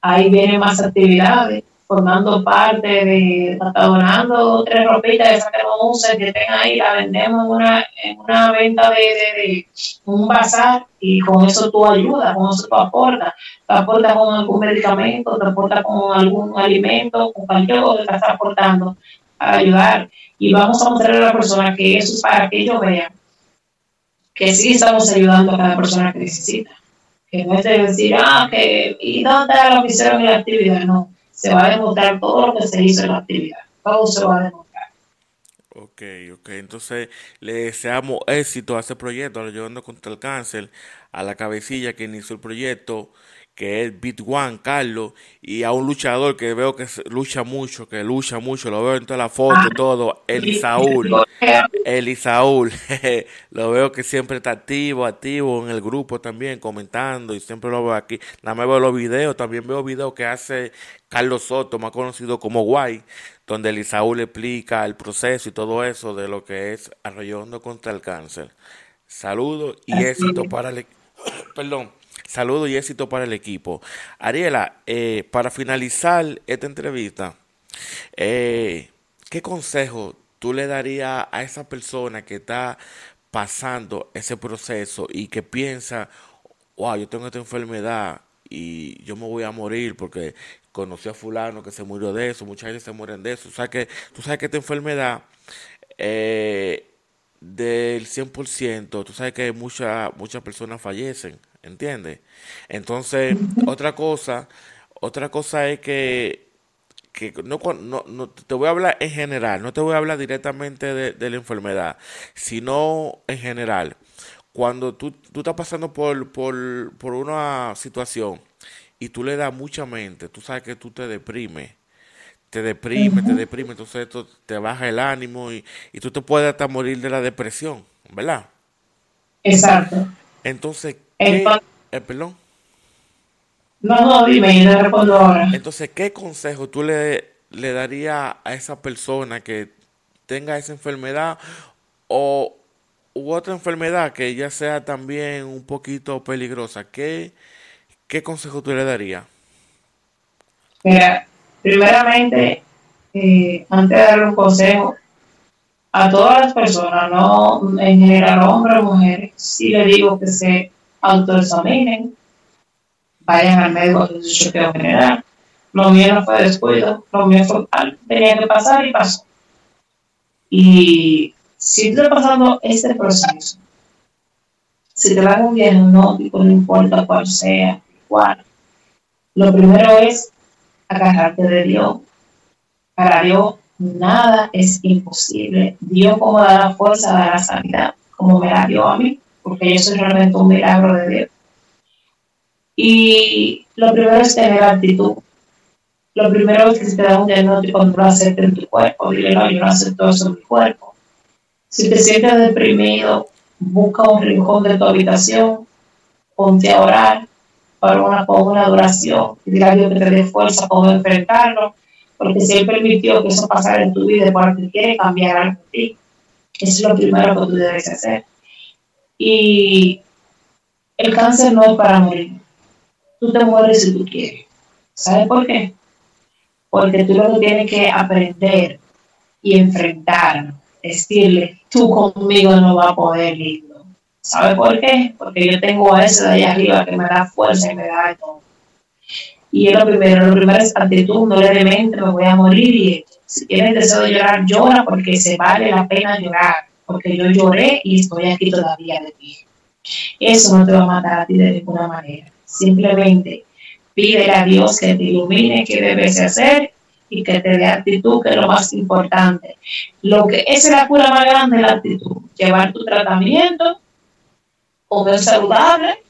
Ahí vienen más actividades, formando parte de, está donando tres ropitas de Santa que tengan ahí, la vendemos en una, en una venta de, de, un bazar y con eso tú ayudas, con eso tú aportas. Te aportas con algún medicamento, te aportas con algún alimento, con cualquier cosa que estás aportando para ayudar. Y vamos a mostrarle a la persona que eso es para que ellos vean que sí estamos ayudando a cada persona que necesita. Que no es de decir, ah, que, ¿y dónde lo que hicieron en la actividad? No, se va a demostrar todo lo que se hizo en la actividad. Todo se va a demostrar. Ok, ok. Entonces, le deseamos éxito a este proyecto, ayudando contra el cáncer, a la cabecilla que inició el proyecto que es Bit One, Carlos, y a un luchador que veo que lucha mucho, que lucha mucho, lo veo en toda la foto, y todo, Elisaúl, Elisaúl, lo veo que siempre está activo, activo en el grupo también, comentando, y siempre lo veo aquí, nada más veo los videos, también veo videos que hace Carlos Soto, más conocido como Guay, donde Elisaúl explica el proceso y todo eso de lo que es arrollando contra el cáncer. Saludos y éxito para el... Perdón Saludos y éxito para el equipo. Ariela, eh, para finalizar esta entrevista, eh, ¿qué consejo tú le darías a esa persona que está pasando ese proceso y que piensa, wow, yo tengo esta enfermedad, y yo me voy a morir porque conocí a fulano que se murió de eso, mucha gente se mueren de eso. O sea que, tú sabes que esta enfermedad eh, del 100%, tú sabes que muchas muchas personas fallecen, ¿entiendes? Entonces, otra cosa, otra cosa es que, que no, no, no, te voy a hablar en general, no te voy a hablar directamente de, de la enfermedad, sino en general. Cuando tú, tú estás pasando por, por, por una situación y tú le das mucha mente, tú sabes que tú te deprimes te deprime, te deprime, entonces esto te baja el ánimo y, y tú te puedes hasta morir de la depresión, ¿verdad? Exacto. Entonces, ¿qué, eh, perdón. No, no, dime, yo le respondo ahora. Entonces, ¿qué consejo tú le, le darías a esa persona que tenga esa enfermedad o u otra enfermedad que ya sea también un poquito peligrosa? ¿Qué, qué consejo tú le darías? Mira, primeramente, eh, antes de darle un consejo, a todas las personas, no en general hombres o mujeres, sí le digo que se autoexaminen, vayan al médico de su chequeo general. Lo mío no fue descuido, lo mío fue tal, tenía que pasar y pasó. Y si estoy pasando este proceso, si te va un diagnóstico, no importa cuál sea, cuál, lo primero es agarrarte de Dios. Para Dios nada es imposible. Dios como da la fuerza, da la sanidad, como me la dio a mí, porque yo soy realmente un milagro de Dios. Y lo primero es tener actitud. Lo primero es que si te da un diagnóstico, no lo aceptes en tu cuerpo. Dile, no, yo no acepto eso en mi cuerpo. Si te sientes deprimido, busca un rincón de tu habitación, ponte a orar, para una, una duración Dios que te dé fuerza para enfrentarlo, porque si Él permitió que eso pasara en tu vida porque quiere cambiar algo en ti. Eso es lo primero que tú debes hacer. Y el cáncer no es para morir. Tú te mueres si tú quieres. ¿Sabes por qué? Porque tú lo que tienes que aprender y enfrentar, decirle, tú conmigo no vas a poder ir ¿Sabe por qué? Porque yo tengo a ese de allá arriba que me da fuerza y me da todo. Y es lo primero, lo primero es actitud, no le mente, me voy a morir y si tienes deseo de llorar, llora porque se vale la pena llorar, porque yo lloré y estoy aquí todavía de pie. Eso no te va a matar a ti de ninguna manera. Simplemente pídele a Dios que te ilumine qué debes hacer y que te dé actitud, que es lo más importante. Lo que es la cura más grande la actitud. Llevar tu tratamiento comer saludable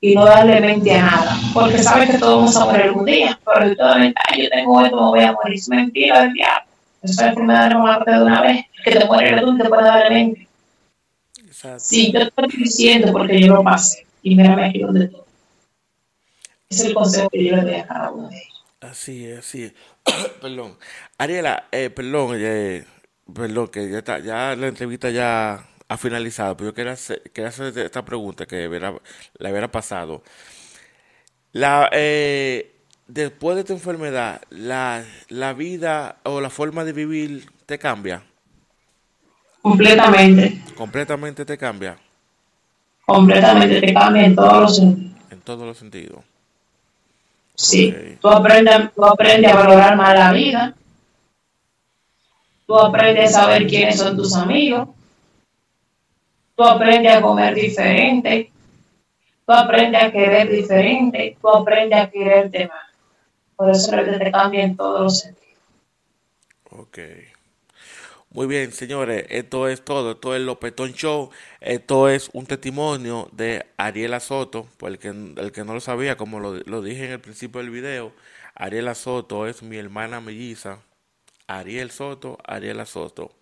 y no darle mente a nada, porque sabes que todos vamos a morir algún día, pero yo tengo esto, me voy a morir, es mentira del diablo. Esa es enfermedad no muerte de una vez, que te muere tú te puede darle mente. Sí, yo te estoy diciendo porque yo lo pasé y mírame aquí donde todo. Es el consejo que yo le doy a cada uno de ellos. Así es, así es. perdón. Ariela, eh, perdón, eh, perdón, que ya está, ya la entrevista ya ha finalizado, pero yo quería hacer, hacer esta pregunta que le hubiera pasado. La, eh, después de tu enfermedad, la, la vida o la forma de vivir te cambia. Completamente. Completamente te cambia. Completamente te cambia en todos los sentidos. En todos los sentidos. Sí, tú, aprendes, tú aprendes a valorar más la vida. Tú aprendes a saber quiénes son tus amigos tú aprendes a comer diferente, tú aprendes a querer diferente, tú aprendes a quererte más. Por eso es que te cambia en todos los sentidos. Ok. Muy bien, señores, esto es todo, esto es Lopetón Show, esto es un testimonio de Ariela Soto, por el que, el que no lo sabía, como lo, lo dije en el principio del video, Ariela Soto es mi hermana melliza, Ariel Soto, Ariela Soto.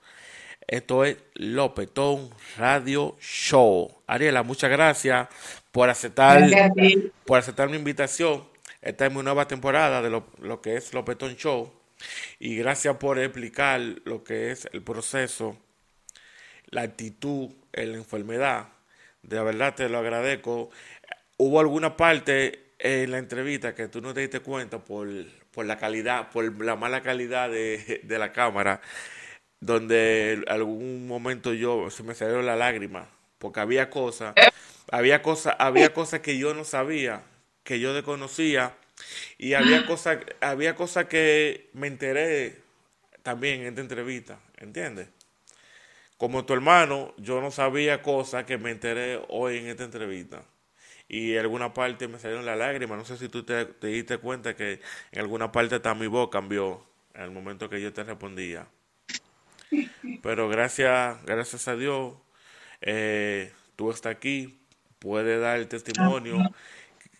Esto es Lopetón Radio Show. Ariela, muchas gracias por aceptar, por aceptar mi invitación. Esta es mi nueva temporada de lo, que es Lopetón Show. Y gracias por explicar lo que es el proceso, la actitud la enfermedad. De verdad te lo agradezco. Hubo alguna parte en la entrevista que tú no te diste cuenta por, por la calidad, por la mala calidad de, de la cámara donde algún momento yo se me salió la lágrima porque había cosas había cosas había cosas que yo no sabía que yo desconocía y había cosas había cosas que me enteré también en esta entrevista, ¿entiendes? Como tu hermano, yo no sabía cosas que me enteré hoy en esta entrevista. Y en alguna parte me salieron las lágrimas. No sé si tú te, te diste cuenta que en alguna parte hasta mi voz cambió en el momento que yo te respondía. Pero gracias, gracias a Dios, eh, tú estás aquí, puedes dar el testimonio.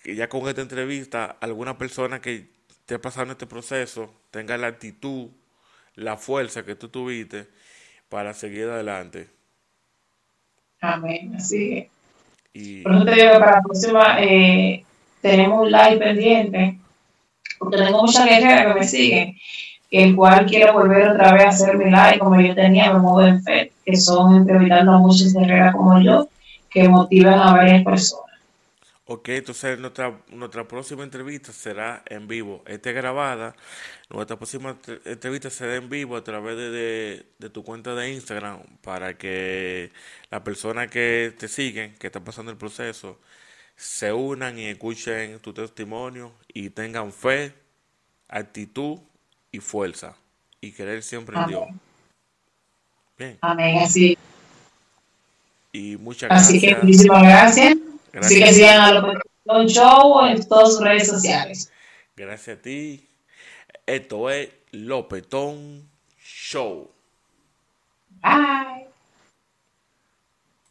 Que ya con esta entrevista, alguna persona que esté pasando este proceso tenga la actitud, la fuerza que tú tuviste para seguir adelante. Amén, así es. Y Por eso te digo que para la próxima eh, tenemos un live pendiente, porque tengo muchas guerreras que me siguen, el cual quiero volver otra vez a hacer mi live como yo tenía, me muevo en fe, que son entrevistando a muchas guerreras como yo, que motivan a varias personas. Ok, entonces nuestra, nuestra próxima entrevista será en vivo. Esta es grabada. Nuestra próxima tre- entrevista será en vivo a través de, de- de tu cuenta de Instagram para que las personas que te siguen, que están pasando el proceso, se unan y escuchen tu testimonio y tengan fe, actitud y fuerza y creer siempre en Dios. Amén. Bien, Amén, así. y muchas Así que gracias. muchísimas gracias. Así que sigan a Lopetón Show en todas sus redes sociales. gracias a ti. Esto es Lopetón Show.